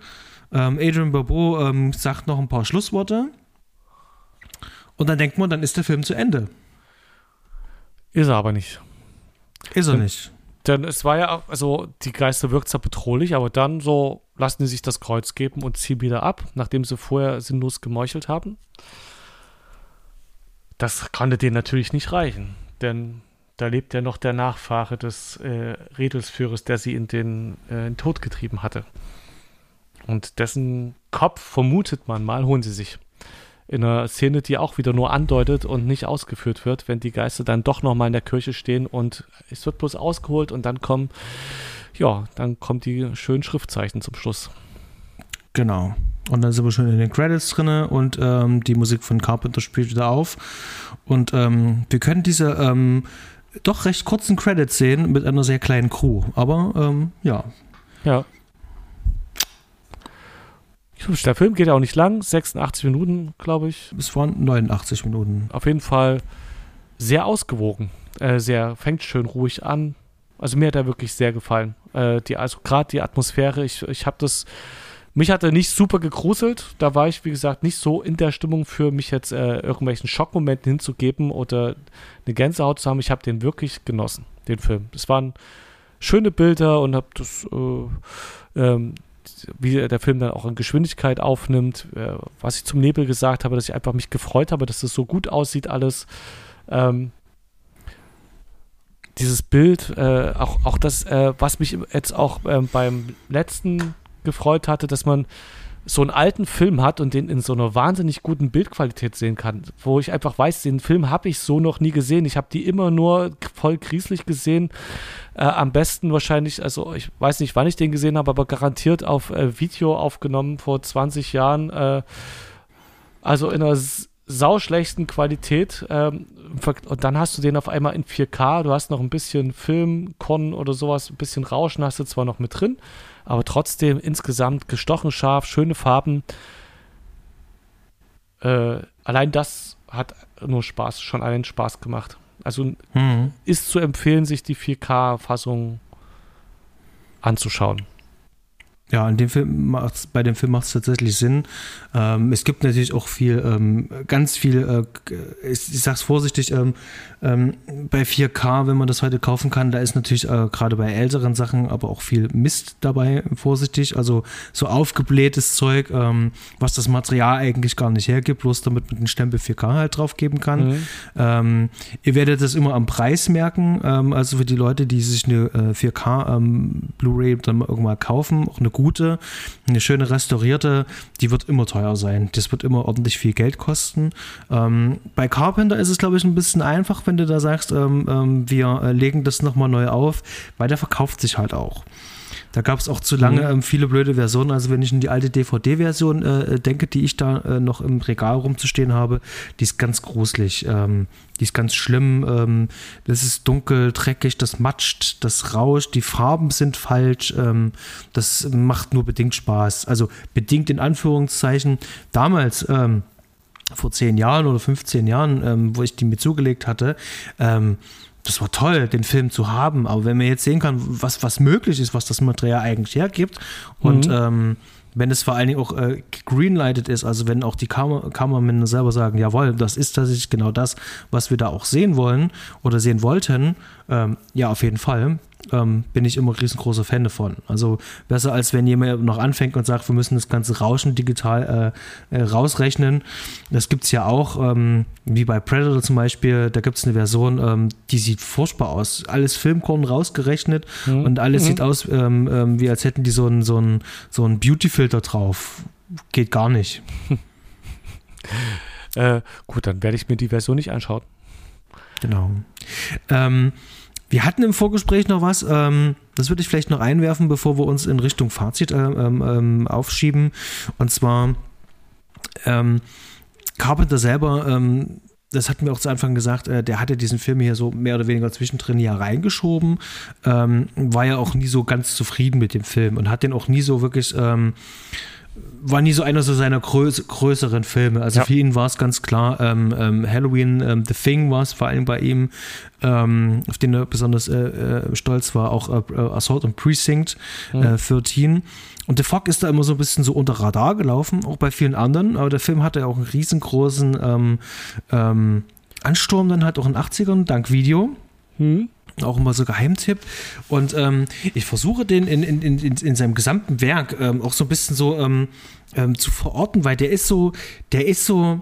Ähm, Adrian Barbeau ähm, sagt noch ein paar Schlussworte. Und dann denkt man, dann ist der Film zu Ende. Ist er aber nicht. Ist er denn, nicht. Denn es war ja, also die Geister wirkt zwar bedrohlich, aber dann so lassen sie sich das Kreuz geben und ziehen wieder ab, nachdem sie vorher sinnlos gemeuchelt haben. Das konnte denen natürlich nicht reichen, denn da lebt ja noch der Nachfahre des äh, Redelsführers, der sie in den, äh, in den Tod getrieben hatte. Und dessen Kopf, vermutet man mal, holen sie sich. In einer Szene, die auch wieder nur andeutet und nicht ausgeführt wird, wenn die Geister dann doch nochmal in der Kirche stehen und es wird bloß ausgeholt und dann kommen, ja, dann kommen die schönen Schriftzeichen zum Schluss. Genau. Und dann sind wir schon in den Credits drin und ähm, die Musik von Carpenter spielt wieder auf. Und ähm, wir können diese ähm, doch recht kurzen Credits sehen mit einer sehr kleinen Crew. Aber ähm, ja. Ja. Der Film geht ja auch nicht lang, 86 Minuten, glaube ich. Es waren 89 Minuten. Auf jeden Fall sehr ausgewogen. Äh, sehr, fängt schön ruhig an. Also mir hat er wirklich sehr gefallen. Äh, die, also gerade die Atmosphäre, ich, ich habe das, mich hat er nicht super gegruselt. Da war ich, wie gesagt, nicht so in der Stimmung für mich jetzt äh, irgendwelchen Schockmomenten hinzugeben oder eine Gänsehaut zu haben. Ich habe den wirklich genossen, den Film. Es waren schöne Bilder und habe das, äh, ähm, wie der Film dann auch in Geschwindigkeit aufnimmt, äh, was ich zum Nebel gesagt habe, dass ich einfach mich gefreut habe, dass das so gut aussieht alles. Ähm, dieses Bild, äh, auch, auch das, äh, was mich jetzt auch ähm, beim letzten gefreut hatte, dass man so einen alten Film hat und den in so einer wahnsinnig guten Bildqualität sehen kann, wo ich einfach weiß, den Film habe ich so noch nie gesehen. Ich habe die immer nur voll grieselig gesehen. Äh, am besten wahrscheinlich, also ich weiß nicht, wann ich den gesehen habe, aber garantiert auf äh, Video aufgenommen vor 20 Jahren. Äh, also in einer sauschlechten Qualität. Ähm, und dann hast du den auf einmal in 4K. Du hast noch ein bisschen Film, Con oder sowas, ein bisschen Rauschen hast du zwar noch mit drin, aber trotzdem insgesamt gestochen scharf, schöne Farben. Äh, allein das hat nur Spaß, schon allein Spaß gemacht. Also mhm. ist zu empfehlen, sich die 4K-Fassung anzuschauen. Ja, in dem Film macht's, bei dem Film macht es tatsächlich Sinn. Ähm, es gibt natürlich auch viel, ähm, ganz viel, äh, ich, ich sag's vorsichtig, ähm, ähm bei 4K, wenn man das heute kaufen kann, da ist natürlich äh, gerade bei älteren Sachen aber auch viel Mist dabei, vorsichtig. Also so aufgeblähtes Zeug, ähm, was das Material eigentlich gar nicht hergibt, bloß damit man den Stempel 4K halt draufgeben kann. Mhm. Ähm, ihr werdet das immer am Preis merken. also für die Leute, die sich eine äh, 4K Blu-ray dann irgendwann kaufen, auch eine gute, eine schöne restaurierte, die wird immer teuer sein. Das wird immer ordentlich viel Geld kosten. Ähm, bei Carpenter ist es, glaube ich, ein bisschen einfach, wenn du da sagst, ähm, ähm, wir äh, legen das nochmal neu auf, weil der verkauft sich halt auch. Da gab es auch zu lange mhm. ähm, viele blöde Versionen. Also wenn ich in die alte DVD-Version äh, denke, die ich da äh, noch im Regal rumzustehen habe, die ist ganz gruselig. Ähm, die ist ganz schlimm. Ähm, das ist dunkel, dreckig, das matscht, das rauscht, die Farben sind falsch. Ähm, das macht nur bedingt Spaß. Also bedingt in Anführungszeichen. Damals ähm, vor zehn Jahren oder 15 Jahren, ähm, wo ich die mir zugelegt hatte, ähm, das war toll, den Film zu haben. Aber wenn man jetzt sehen kann, was, was möglich ist, was das Material eigentlich hergibt und mhm. ähm, wenn es vor allen Dingen auch äh, greenlighted ist, also wenn auch die Kamer Kameramänner selber sagen, jawohl, das ist tatsächlich genau das, was wir da auch sehen wollen oder sehen wollten, ähm, ja, auf jeden Fall ähm, bin ich immer riesengroßer Fan davon. Also besser als wenn jemand noch anfängt und sagt, wir müssen das ganze Rauschen digital äh, äh, rausrechnen. Das gibt es ja auch, ähm, wie bei Predator zum Beispiel, da gibt es eine Version, ähm, die sieht furchtbar aus. Alles Filmkorn rausgerechnet mhm. und alles mhm. sieht aus, ähm, ähm, wie als hätten die so einen so so ein Beauty-Filter drauf. Geht gar nicht. äh, gut, dann werde ich mir die Version nicht anschauen. Genau. Ähm, wir hatten im Vorgespräch noch was, ähm, das würde ich vielleicht noch einwerfen, bevor wir uns in Richtung Fazit äh, ähm, ähm, aufschieben. Und zwar ähm, Carpenter selber, ähm, das hatten wir auch zu Anfang gesagt, äh, der hatte diesen Film hier so mehr oder weniger zwischendrin ja reingeschoben, ähm, war ja auch nie so ganz zufrieden mit dem Film und hat den auch nie so wirklich war nie so einer so seiner größ größeren Filme. Also ja. für ihn war es ganz klar, ähm, ähm, Halloween, ähm, The Thing war es vor allem bei ihm, ähm, auf den er besonders äh, äh, stolz war, auch äh, Assault on Precinct mhm. 13. Äh, und The Fog ist da immer so ein bisschen so unter Radar gelaufen, auch bei vielen anderen, aber der Film hatte auch einen riesengroßen ähm, ähm, Ansturm dann halt auch in den 80ern, dank Video. Mhm auch immer so Geheimtipp. Und ähm, ich versuche den in, in, in, in seinem gesamten Werk ähm, auch so ein bisschen so ähm, ähm, zu verorten, weil der ist so, der ist so,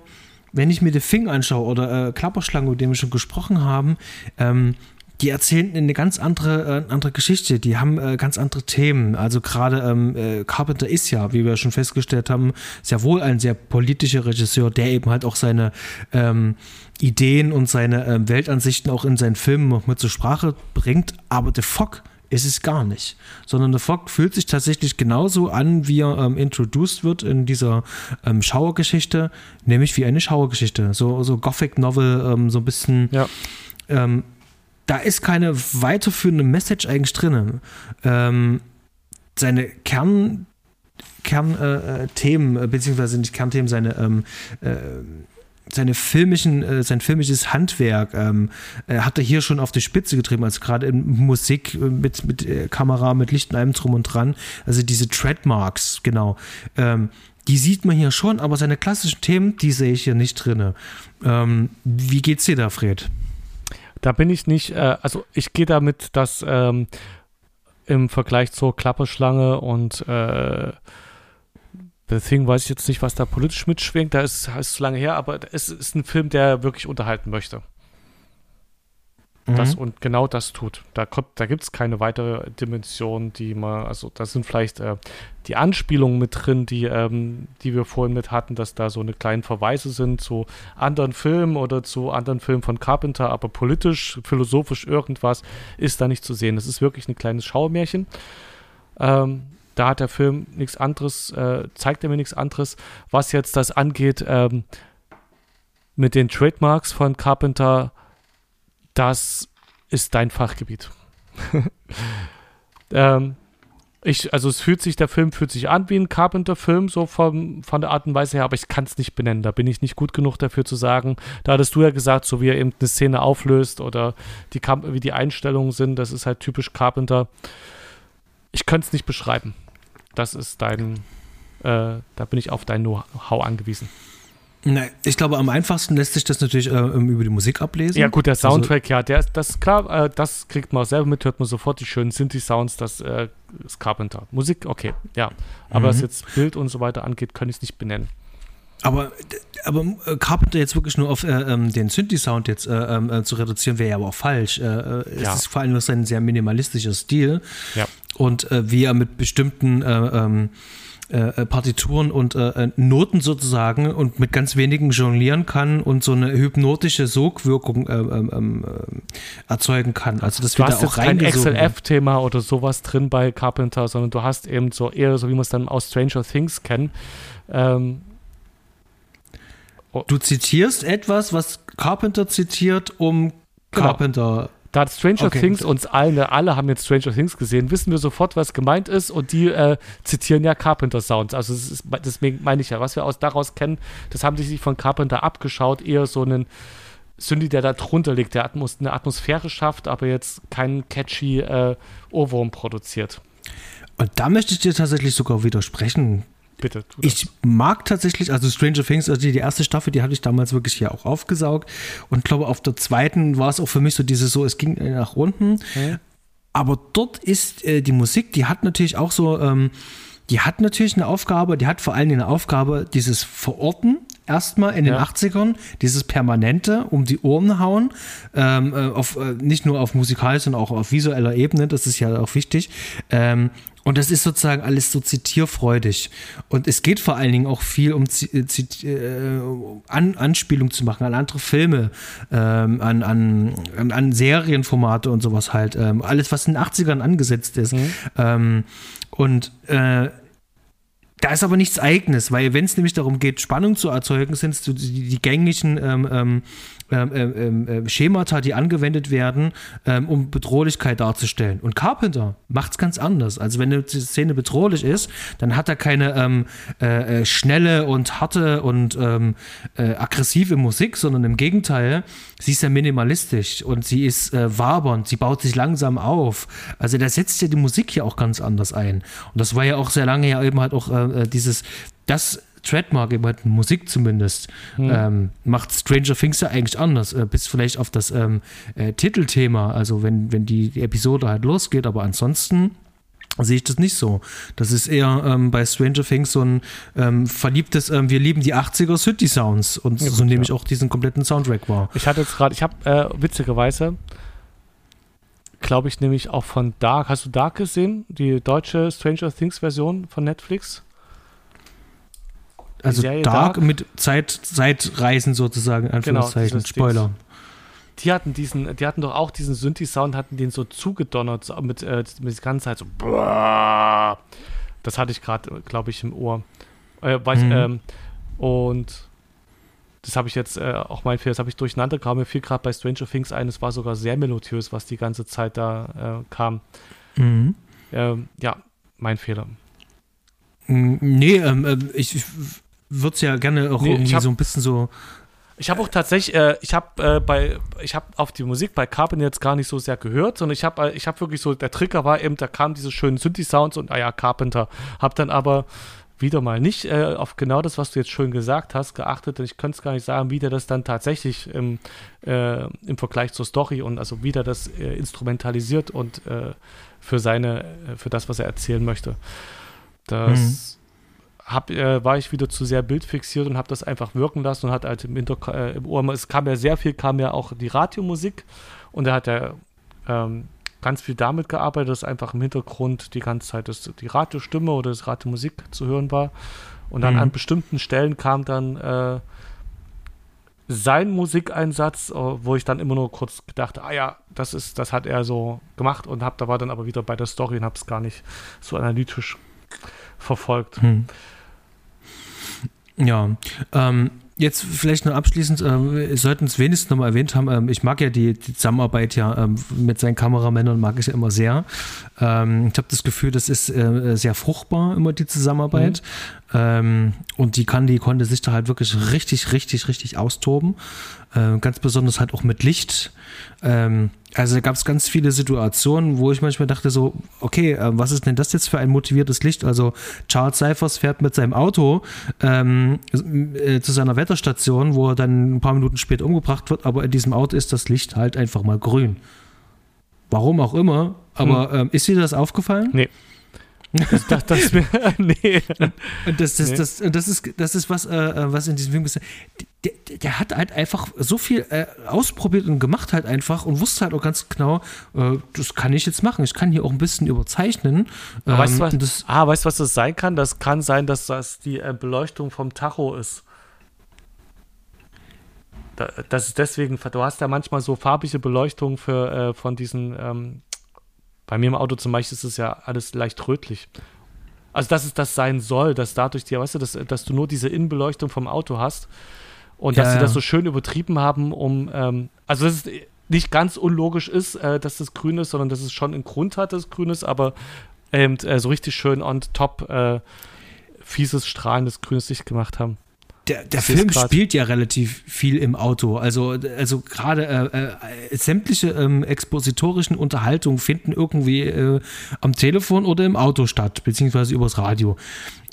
wenn ich mir The Fing anschaue oder äh, Klapperschlange, über den wir schon gesprochen haben, ähm, die erzählen eine ganz andere, äh, andere Geschichte, die haben äh, ganz andere Themen. Also gerade ähm, äh, Carpenter ist ja, wie wir schon festgestellt haben, sehr wohl ein sehr politischer Regisseur, der eben halt auch seine ähm, Ideen und seine ähm, Weltansichten auch in seinen Filmen noch mit zur Sprache bringt. Aber The Fog ist es gar nicht. Sondern The Fog fühlt sich tatsächlich genauso an, wie er ähm, introduced wird in dieser ähm, Schauergeschichte, nämlich wie eine Schauergeschichte. So, so Gothic Novel, ähm, so ein bisschen. Ja. Ähm, da ist keine weiterführende Message eigentlich drin. Ähm, seine Kern, Kernthemen, äh, äh, beziehungsweise nicht Kernthemen, seine ähm, äh, seine filmischen, äh, sein filmisches Handwerk ähm, äh, hat er hier schon auf die Spitze getrieben, also gerade in Musik äh, mit, mit äh, Kamera, mit Licht und allem drum und dran. Also diese Trademarks, genau. Ähm, die sieht man hier schon, aber seine klassischen Themen, die sehe ich hier nicht drin. Ähm, wie geht's dir da, Fred? Da bin ich nicht, äh, also ich gehe damit, dass ähm, im Vergleich zur Klapperschlange und äh, Deswegen weiß ich jetzt nicht, was da politisch mitschwingt. Da ist es zu lange her, aber es ist ein Film, der wirklich unterhalten möchte. Das mhm. und genau das tut. Da, kommt, da gibt es keine weitere Dimension, die man, also da sind vielleicht äh, die Anspielungen mit drin, die, ähm, die wir vorhin mit hatten, dass da so eine kleinen Verweise sind zu anderen Filmen oder zu anderen Filmen von Carpenter, aber politisch, philosophisch irgendwas ist da nicht zu sehen. Es ist wirklich ein kleines Schaumärchen. Ähm, da hat der Film nichts anderes, äh, zeigt er mir nichts anderes. Was jetzt das angeht, ähm, mit den Trademarks von Carpenter, das ist dein Fachgebiet. ähm, ich, also es fühlt sich, der Film fühlt sich an wie ein Carpenter-Film, so vom, von der Art und Weise her, aber ich kann es nicht benennen. Da bin ich nicht gut genug dafür zu sagen. Da hattest du ja gesagt, so wie er eben eine Szene auflöst oder die, wie die Einstellungen sind, das ist halt typisch Carpenter. Ich könnte es nicht beschreiben das ist dein, äh, da bin ich auf dein Know-how angewiesen. Na, ich glaube, am einfachsten lässt sich das natürlich äh, über die Musik ablesen. Ja, gut, der also Soundtrack, also, ja, der ist das klar, äh, das kriegt man auch selber mit, hört man sofort die schönen Synthi-Sounds, das äh, ist Carpenter. Musik, okay, ja. Aber mhm. was jetzt Bild und so weiter angeht, kann ich es nicht benennen. Aber, aber äh, Carpenter jetzt wirklich nur auf äh, ähm, den Synthi-Sound jetzt äh, ähm, äh, zu reduzieren, wäre ja aber auch falsch. Äh, es ja. ist vor allem noch ein sehr minimalistischer Stil. Ja. Und wie er mit bestimmten ähm, Partituren und Noten sozusagen und mit ganz wenigen jonglieren kann und so eine hypnotische Sogwirkung ähm, ähm, erzeugen kann. Also das du hast auch kein XLF-Thema oder sowas drin bei Carpenter, sondern du hast eben so eher so, wie man es dann aus Stranger Things kennt. Ähm, Oh. Du zitierst etwas, was Carpenter zitiert, um genau. Da hat Stranger okay. Things uns alle, alle haben jetzt Stranger Things gesehen, wissen wir sofort, was gemeint ist und die äh, zitieren ja Carpenter Sounds. Also ist, deswegen meine ich ja, was wir aus daraus kennen, das haben die sich von Carpenter abgeschaut, eher so einen Synthi, der da drunter liegt, der Atmos eine Atmosphäre schafft, aber jetzt keinen catchy äh, Ohrwurm produziert. Und da möchte ich dir tatsächlich sogar widersprechen. Bitte. Ich mag tatsächlich, also Stranger Things, also die, erste Staffel, die hatte ich damals wirklich hier auch aufgesaugt. Und glaube, auf der zweiten war es auch für mich so dieses so, es ging nach unten. Okay. Aber dort ist äh, die Musik, die hat natürlich auch so, ähm, die hat natürlich eine Aufgabe, die hat vor allem eine Aufgabe, dieses Verorten erstmal in den ja. 80ern, dieses Permanente um die Ohren hauen, ähm, äh, auf, äh, nicht nur auf musikalischer, sondern auch auf visueller Ebene, das ist ja auch wichtig. Ähm, und das ist sozusagen alles so zitierfreudig. Und es geht vor allen Dingen auch viel um äh, äh, an, Anspielung zu machen an andere Filme, ähm, an, an, an Serienformate und sowas halt. Ähm, alles, was in den 80ern angesetzt ist. Mhm. Ähm, und äh, da ist aber nichts Eigenes, weil wenn es nämlich darum geht, Spannung zu erzeugen, sind es die, die gängigen ähm, ähm, ähm, ähm, ähm Schemata, die angewendet werden, ähm, um Bedrohlichkeit darzustellen. Und Carpenter macht es ganz anders. Also wenn eine Szene bedrohlich ist, dann hat er keine ähm, äh, äh, schnelle und harte und äh, aggressive Musik, sondern im Gegenteil, sie ist ja minimalistisch und sie ist äh, wabernd, sie baut sich langsam auf. Also da setzt ja die Musik hier auch ganz anders ein. Und das war ja auch sehr lange ja eben halt auch äh, äh, dieses, das Trademark, eben halt Musik zumindest, hm. ähm, macht Stranger Things ja eigentlich anders, äh, bis vielleicht auf das ähm, äh, Titelthema, also wenn, wenn die, die Episode halt losgeht, aber ansonsten sehe ich das nicht so. Das ist eher ähm, bei Stranger Things so ein ähm, verliebtes, ähm, wir lieben die 80er City Sounds und ja, so nehme ich auch diesen kompletten Soundtrack wahr. Ich hatte jetzt gerade, ich habe äh, witzigerweise, glaube ich, nämlich auch von Dark, hast du Dark gesehen? Die deutsche Stranger Things Version von Netflix? Also Dark, Dark, mit Zeit, Zeitreisen sozusagen, genau, Anführungszeichen, genau, Spoiler. die hatten diesen, die hatten doch auch diesen Synthi-Sound, hatten den so zugedonnert so mit, äh, mit der ganzen Zeit so. Das hatte ich gerade, glaube ich, im Ohr. Äh, weiß, mhm. ähm, und das habe ich jetzt äh, auch mein Fehler, das habe ich durcheinander kam mir viel gerade bei Stranger Things ein, es war sogar sehr melodiös, was die ganze Zeit da äh, kam. Mhm. Ähm, ja, mein Fehler. Nee, ähm, äh, ich, ich würde es ja gerne auch nee, irgendwie hab, so ein bisschen so. Ich habe auch tatsächlich, äh, ich habe äh, bei, ich habe auf die Musik bei Carpenter jetzt gar nicht so sehr gehört, sondern ich habe, äh, ich habe wirklich so, der Trigger war eben, da kamen diese schönen Synthi-Sounds und, ah ja, Carpenter. Habe dann aber wieder mal nicht äh, auf genau das, was du jetzt schön gesagt hast, geachtet. Ich könnte es gar nicht sagen, wie der das dann tatsächlich im, äh, im Vergleich zur Story und also wie der das äh, instrumentalisiert und äh, für seine, äh, für das, was er erzählen möchte. Das mhm. Hab, äh, war ich wieder zu sehr bildfixiert und habe das einfach wirken lassen und hat halt im, Hinter im Ohr, es kam ja sehr viel, kam ja auch die Radiomusik und er hat ja ähm, ganz viel damit gearbeitet, dass einfach im Hintergrund die ganze Zeit das, die Radiostimme oder das Radiomusik zu hören war. Und dann mhm. an bestimmten Stellen kam dann äh, sein Musikeinsatz, äh, wo ich dann immer nur kurz gedacht, ah ja, das ist, das hat er so gemacht und hab, da war dann aber wieder bei der Story und habe es gar nicht so analytisch verfolgt. Mhm. Ja, ähm, Jetzt vielleicht noch abschließend, äh, sollten es wenigstens noch mal erwähnt haben, ähm, ich mag ja die, die Zusammenarbeit ja ähm, mit seinen Kameramännern, mag ich ja immer sehr. Ähm, ich habe das Gefühl, das ist äh, sehr fruchtbar, immer die Zusammenarbeit. Mhm. Ähm, und die kann, die konnte sich da halt wirklich richtig, richtig, richtig austoben. Äh, ganz besonders halt auch mit Licht. Ähm, also da gab es ganz viele Situationen, wo ich manchmal dachte so, okay, äh, was ist denn das jetzt für ein motiviertes Licht? Also Charles Cyphers fährt mit seinem Auto ähm, äh, zu seiner Wetterstation, wo er dann ein paar Minuten später umgebracht wird, aber in diesem Auto ist das Licht halt einfach mal grün. Warum auch immer, aber hm. ähm, ist dir das aufgefallen? Nee. Ich dachte, das mir, nee. Und das, das, nee. das, das, ist, das ist was, äh, äh was in diesem Film ist. Der, der, hat halt einfach so viel äh, ausprobiert und gemacht halt einfach und wusste halt auch ganz genau, äh, das kann ich jetzt machen. Ich kann hier auch ein bisschen überzeichnen. Ähm, weißt du, was, das, ah, weißt du, was das sein kann? Das kann sein, dass das die äh, Beleuchtung vom Tacho ist. das ist deswegen, du hast ja manchmal so farbige Beleuchtung für, äh, von diesen ähm, bei mir im Auto zum Beispiel ist es ja alles leicht rötlich. Also, dass es das sein soll, dass dadurch, die, weißt du, dass, dass du nur diese Innenbeleuchtung vom Auto hast und ja, dass sie das so schön übertrieben haben, um, ähm, also, dass es nicht ganz unlogisch ist, äh, dass das grün ist, sondern dass es schon einen Grund hat, dass es grün ist, aber eben äh, so richtig schön on top äh, fieses, strahlendes grünes Licht gemacht haben der, der Film spielt ja relativ viel im Auto. Also, also gerade äh, äh, sämtliche ähm, expositorischen Unterhaltungen finden irgendwie äh, am Telefon oder im Auto statt, beziehungsweise übers Radio.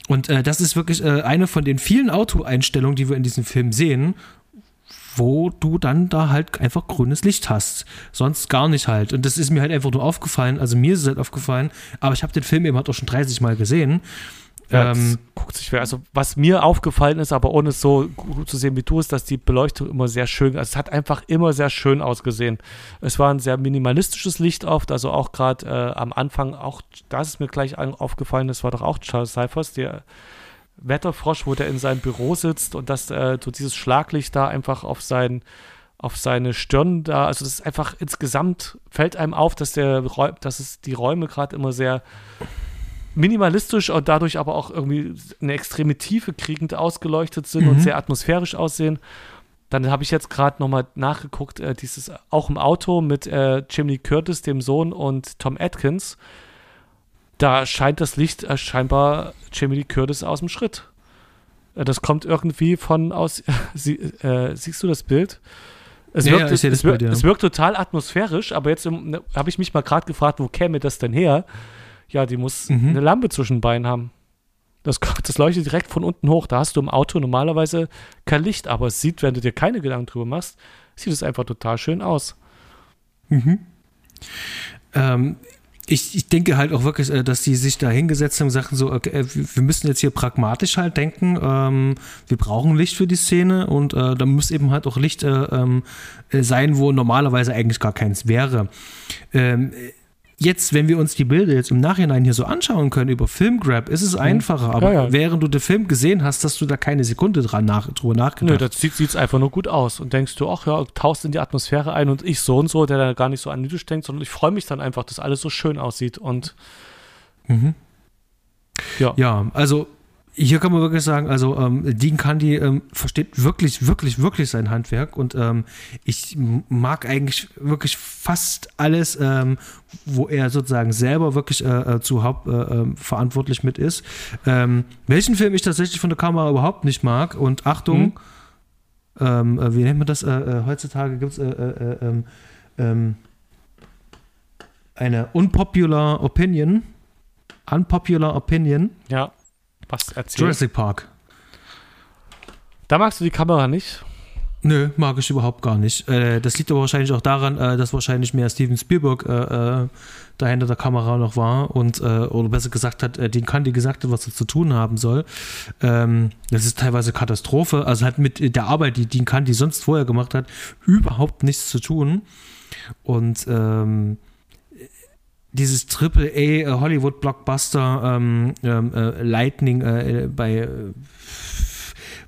Und äh, das ist wirklich äh, eine von den vielen Autoeinstellungen, die wir in diesem Film sehen, wo du dann da halt einfach grünes Licht hast. Sonst gar nicht halt. Und das ist mir halt einfach nur aufgefallen. Also mir ist es halt aufgefallen, aber ich habe den Film eben halt auch schon 30 Mal gesehen. Ähm, guckt sich Also was mir aufgefallen ist, aber ohne es so gut zu sehen wie du, ist, dass die Beleuchtung immer sehr schön, also es hat einfach immer sehr schön ausgesehen. Es war ein sehr minimalistisches Licht oft, also auch gerade äh, am Anfang, auch das ist mir gleich aufgefallen, das war doch auch Charles Cyphers, der Wetterfrosch, wo der in seinem Büro sitzt und dass äh, so dieses Schlaglicht da einfach auf sein auf seine Stirn da, also das ist einfach insgesamt fällt einem auf, dass der dass es die Räume gerade immer sehr minimalistisch und dadurch aber auch irgendwie eine extreme Tiefe kriegend ausgeleuchtet sind mhm. und sehr atmosphärisch aussehen. Dann habe ich jetzt gerade nochmal nachgeguckt, äh, dieses auch im Auto mit äh, Jimmy Curtis, dem Sohn, und Tom Atkins. Da scheint das Licht äh, scheinbar Jimmy Curtis aus dem Schritt. Äh, das kommt irgendwie von aus. Sie, äh, siehst du das Bild? Es, ja, wirkt, ja, es, wirkt, Bild, ja. es wirkt total atmosphärisch, aber jetzt habe ich mich mal gerade gefragt, wo käme das denn her? Ja, die muss mhm. eine Lampe zwischen den Beinen haben. Das, das leuchtet direkt von unten hoch. Da hast du im Auto normalerweise kein Licht, aber es sieht, wenn du dir keine Gedanken drüber machst, sieht es einfach total schön aus. Mhm. Ähm, ich, ich, denke halt auch wirklich, äh, dass die sich da hingesetzt haben und sagten so, okay, äh, wir müssen jetzt hier pragmatisch halt denken, ähm, wir brauchen Licht für die Szene und äh, da muss eben halt auch Licht äh, ähm, sein, wo normalerweise eigentlich gar keins wäre. Ähm, Jetzt, wenn wir uns die Bilder jetzt im Nachhinein hier so anschauen können über Filmgrab, ist es einfacher. Aber Ja, ja. während du den Film gesehen hast, hast du da keine Sekunde dran nach, drüber Nö, nachgedacht. das sieht es einfach nur gut aus. Und denkst du, ach ja, tauchst in die Atmosphäre ein und ich so und so, der da gar nicht so analytisch denkt, sondern ich freue mich dann einfach, dass alles so schön aussieht. Und ja, Ja, also hier kann man wirklich sagen, also ähm, Dean Candy ähm, versteht wirklich, wirklich, wirklich sein Handwerk und ähm, ich mag eigentlich wirklich fast alles, ähm, wo er sozusagen selber wirklich äh, äh, zu Haupt äh, ähm, verantwortlich mit ist. Ähm, welchen Film ich tatsächlich von der Kamera überhaupt nicht mag und Achtung, ähm, äh, wie nennt man das? Äh, äh, heutzutage gibt es eine unpopular Opinion. Unpopular Opinion. ja. Was erzählt? Jurassic Park. Da magst du die Kamera nicht. Nö, mag ich überhaupt gar nicht. Äh, das liegt aber wahrscheinlich auch daran, äh, dass wahrscheinlich mehr Steven Spielberg äh, äh, da hinter der Kamera noch war und, äh, oder besser gesagt hat, äh, den Kandi gesagt hat, was er zu tun haben soll. Ähm, das ist teilweise Katastrophe. Also hat mit der Arbeit, die Dean Kandi sonst vorher gemacht hat, überhaupt nichts zu tun. Und ähm, dieses Triple A äh, Hollywood Blockbuster ähm, ähm, äh, Lightning äh, bei äh,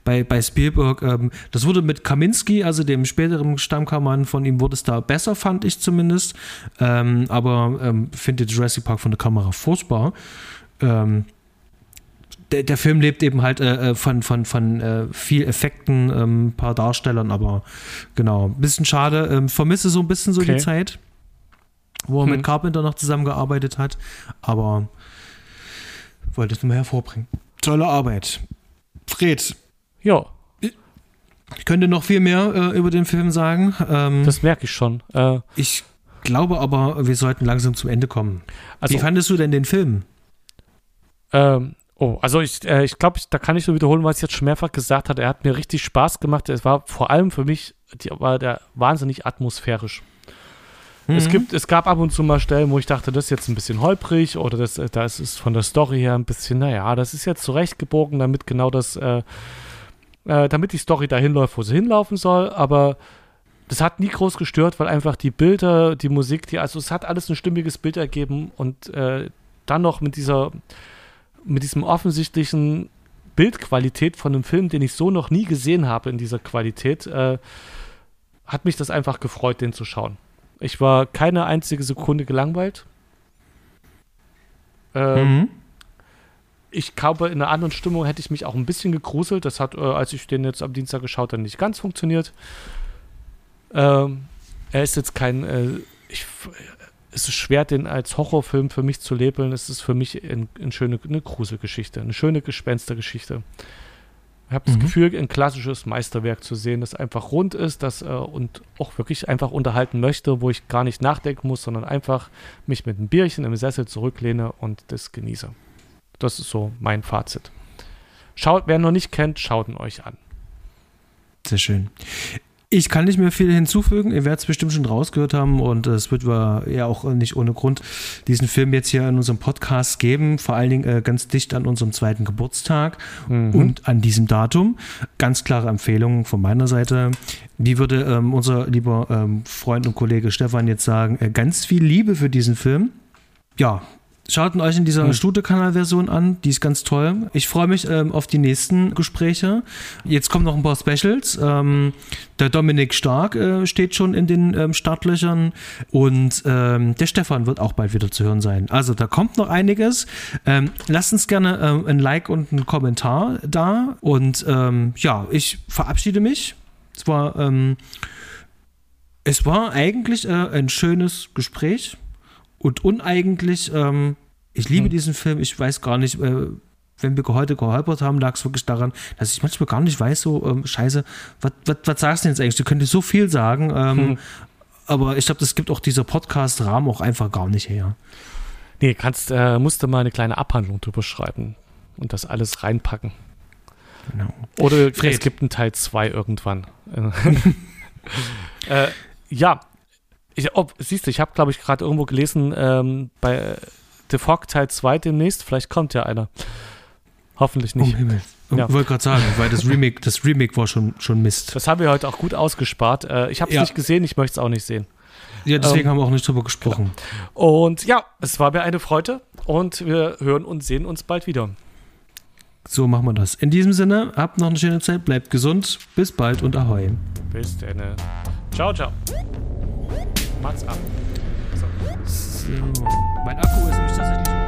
bei, bei Spielberg, ähm, das wurde mit Kaminski, also dem späteren Stammkammermann von ihm, wurde es da besser, fand ich zumindest. Ähm, aber ähm, finde Jurassic Park von der Kamera furchtbar. Ähm, der, der Film lebt eben halt äh, äh, von, von, von äh, viel Effekten, ähm, ein paar Darstellern, aber genau, ein bisschen schade. Ähm, vermisse so ein bisschen so Okay. die Zeit, wo er Hm. mit Carpenter noch zusammengearbeitet hat, aber wollte es nur mal hervorbringen. Tolle Arbeit. Fred, Ja, ich könnte noch viel mehr äh, über den Film sagen. Ähm, das merke ich schon. Äh, ich glaube aber, wir sollten langsam zum Ende kommen. also, Wie fandest du denn den Film? ähm, oh, also ich, äh, ich glaube, da kann ich nur wiederholen, was ich jetzt schon mehrfach gesagt hatte. Er hat mir richtig Spaß gemacht. Es war vor allem für mich, die, war der wahnsinnig atmosphärisch. Es, Mhm. gibt, es gab ab und zu mal Stellen, wo ich dachte, das ist jetzt ein bisschen holprig oder das, das ist von der Story her ein bisschen, naja, das ist jetzt zurechtgebogen, damit genau das, äh, äh, damit die Story dahin läuft, wo sie hinlaufen soll, aber das hat nie groß gestört, weil einfach die Bilder, die Musik, die, also es hat alles ein stimmiges Bild ergeben und äh, dann noch mit dieser, mit diesem offensichtlichen Bildqualität von einem Film, den ich so noch nie gesehen habe in dieser Qualität, äh, hat mich das einfach gefreut, den zu schauen. Ich war keine einzige Sekunde gelangweilt. Ähm, Mhm. Ich glaube, in einer anderen Stimmung hätte ich mich auch ein bisschen gegruselt. Das hat, äh, als ich den jetzt am Dienstag geschaut habe, nicht ganz funktioniert. Ähm, er ist jetzt kein. Äh, ich, es ist schwer, den als Horrorfilm für mich zu labeln. Es ist für mich ein, ein schöne, eine Gruselgeschichte, eine schöne Gespenstergeschichte. Ich habe das Mhm. Gefühl, ein klassisches Meisterwerk zu sehen, das einfach rund ist das, äh, und auch wirklich einfach unterhalten möchte, wo ich gar nicht nachdenken muss, sondern einfach mich mit einem Bierchen im Sessel zurücklehne und das genieße. Das ist so mein Fazit. Schaut, wer noch nicht kennt, schaut ihn euch an. Sehr schön. Ich kann nicht mehr viel hinzufügen. Ihr werdet es bestimmt schon rausgehört haben und es wird wir ja auch nicht ohne Grund diesen Film jetzt hier in unserem Podcast geben. Vor allen Dingen äh, ganz dicht an unserem zweiten Geburtstag Mhm. und an diesem Datum. Ganz klare Empfehlung von meiner Seite. Wie würde ähm, unser lieber ähm, Freund und Kollege Stefan jetzt sagen? Äh, ganz viel Liebe für diesen Film. Ja, schaut euch in dieser Hm. Studio-Kanal-Version an. Die ist ganz toll. Ich freue mich ähm, auf die nächsten Gespräche. Jetzt kommen noch ein paar Specials. Ähm, der Dominik Stark äh, steht schon in den ähm, Startlöchern und ähm, der Stefan wird auch bald wieder zu hören sein. Also da kommt noch einiges. Ähm, lasst uns gerne ähm, ein Like und einen Kommentar da. Und ja, ich verabschiede mich. Es war, es war eigentlich äh, ein schönes Gespräch und uneigentlich. Ähm, ich liebe Hm. diesen Film. Ich weiß gar nicht, äh, wenn wir heute geholpert haben, lag es wirklich daran, dass ich manchmal gar nicht weiß, so, ähm, scheiße, was, sagst du denn jetzt eigentlich? Du könntest so viel sagen, ähm, Hm. aber ich glaube, das gibt auch dieser Podcast-Rahmen auch einfach gar nicht her. Nee, kannst, äh, musst du mal eine kleine Abhandlung drüber schreiben und das alles reinpacken. Genau. Oder Fred. es gibt einen Teil 2 irgendwann. äh, ja, ich, oh, siehst du, ich habe, glaube ich, gerade irgendwo gelesen, ähm, bei äh, The Fog Teil 2 demnächst, vielleicht kommt ja einer. Hoffentlich nicht. Um Himmel. Ja. Wollte gerade sagen, weil das Remake, das Remake war schon, schon Mist. Das haben wir heute auch gut ausgespart. Äh, ich habe es ja. nicht gesehen, ich möchte es auch nicht sehen. Ja, deswegen ähm, haben wir auch nicht drüber gesprochen. Genau. Und ja, es war mir eine Freude und wir hören und sehen uns bald wieder. So machen wir das. In diesem Sinne, habt noch eine schöne Zeit, bleibt gesund, bis bald und ahoi. Bis dann. Ciao, ciao mach's ab. So. so. Mein Akku ist nämlich tatsächlich.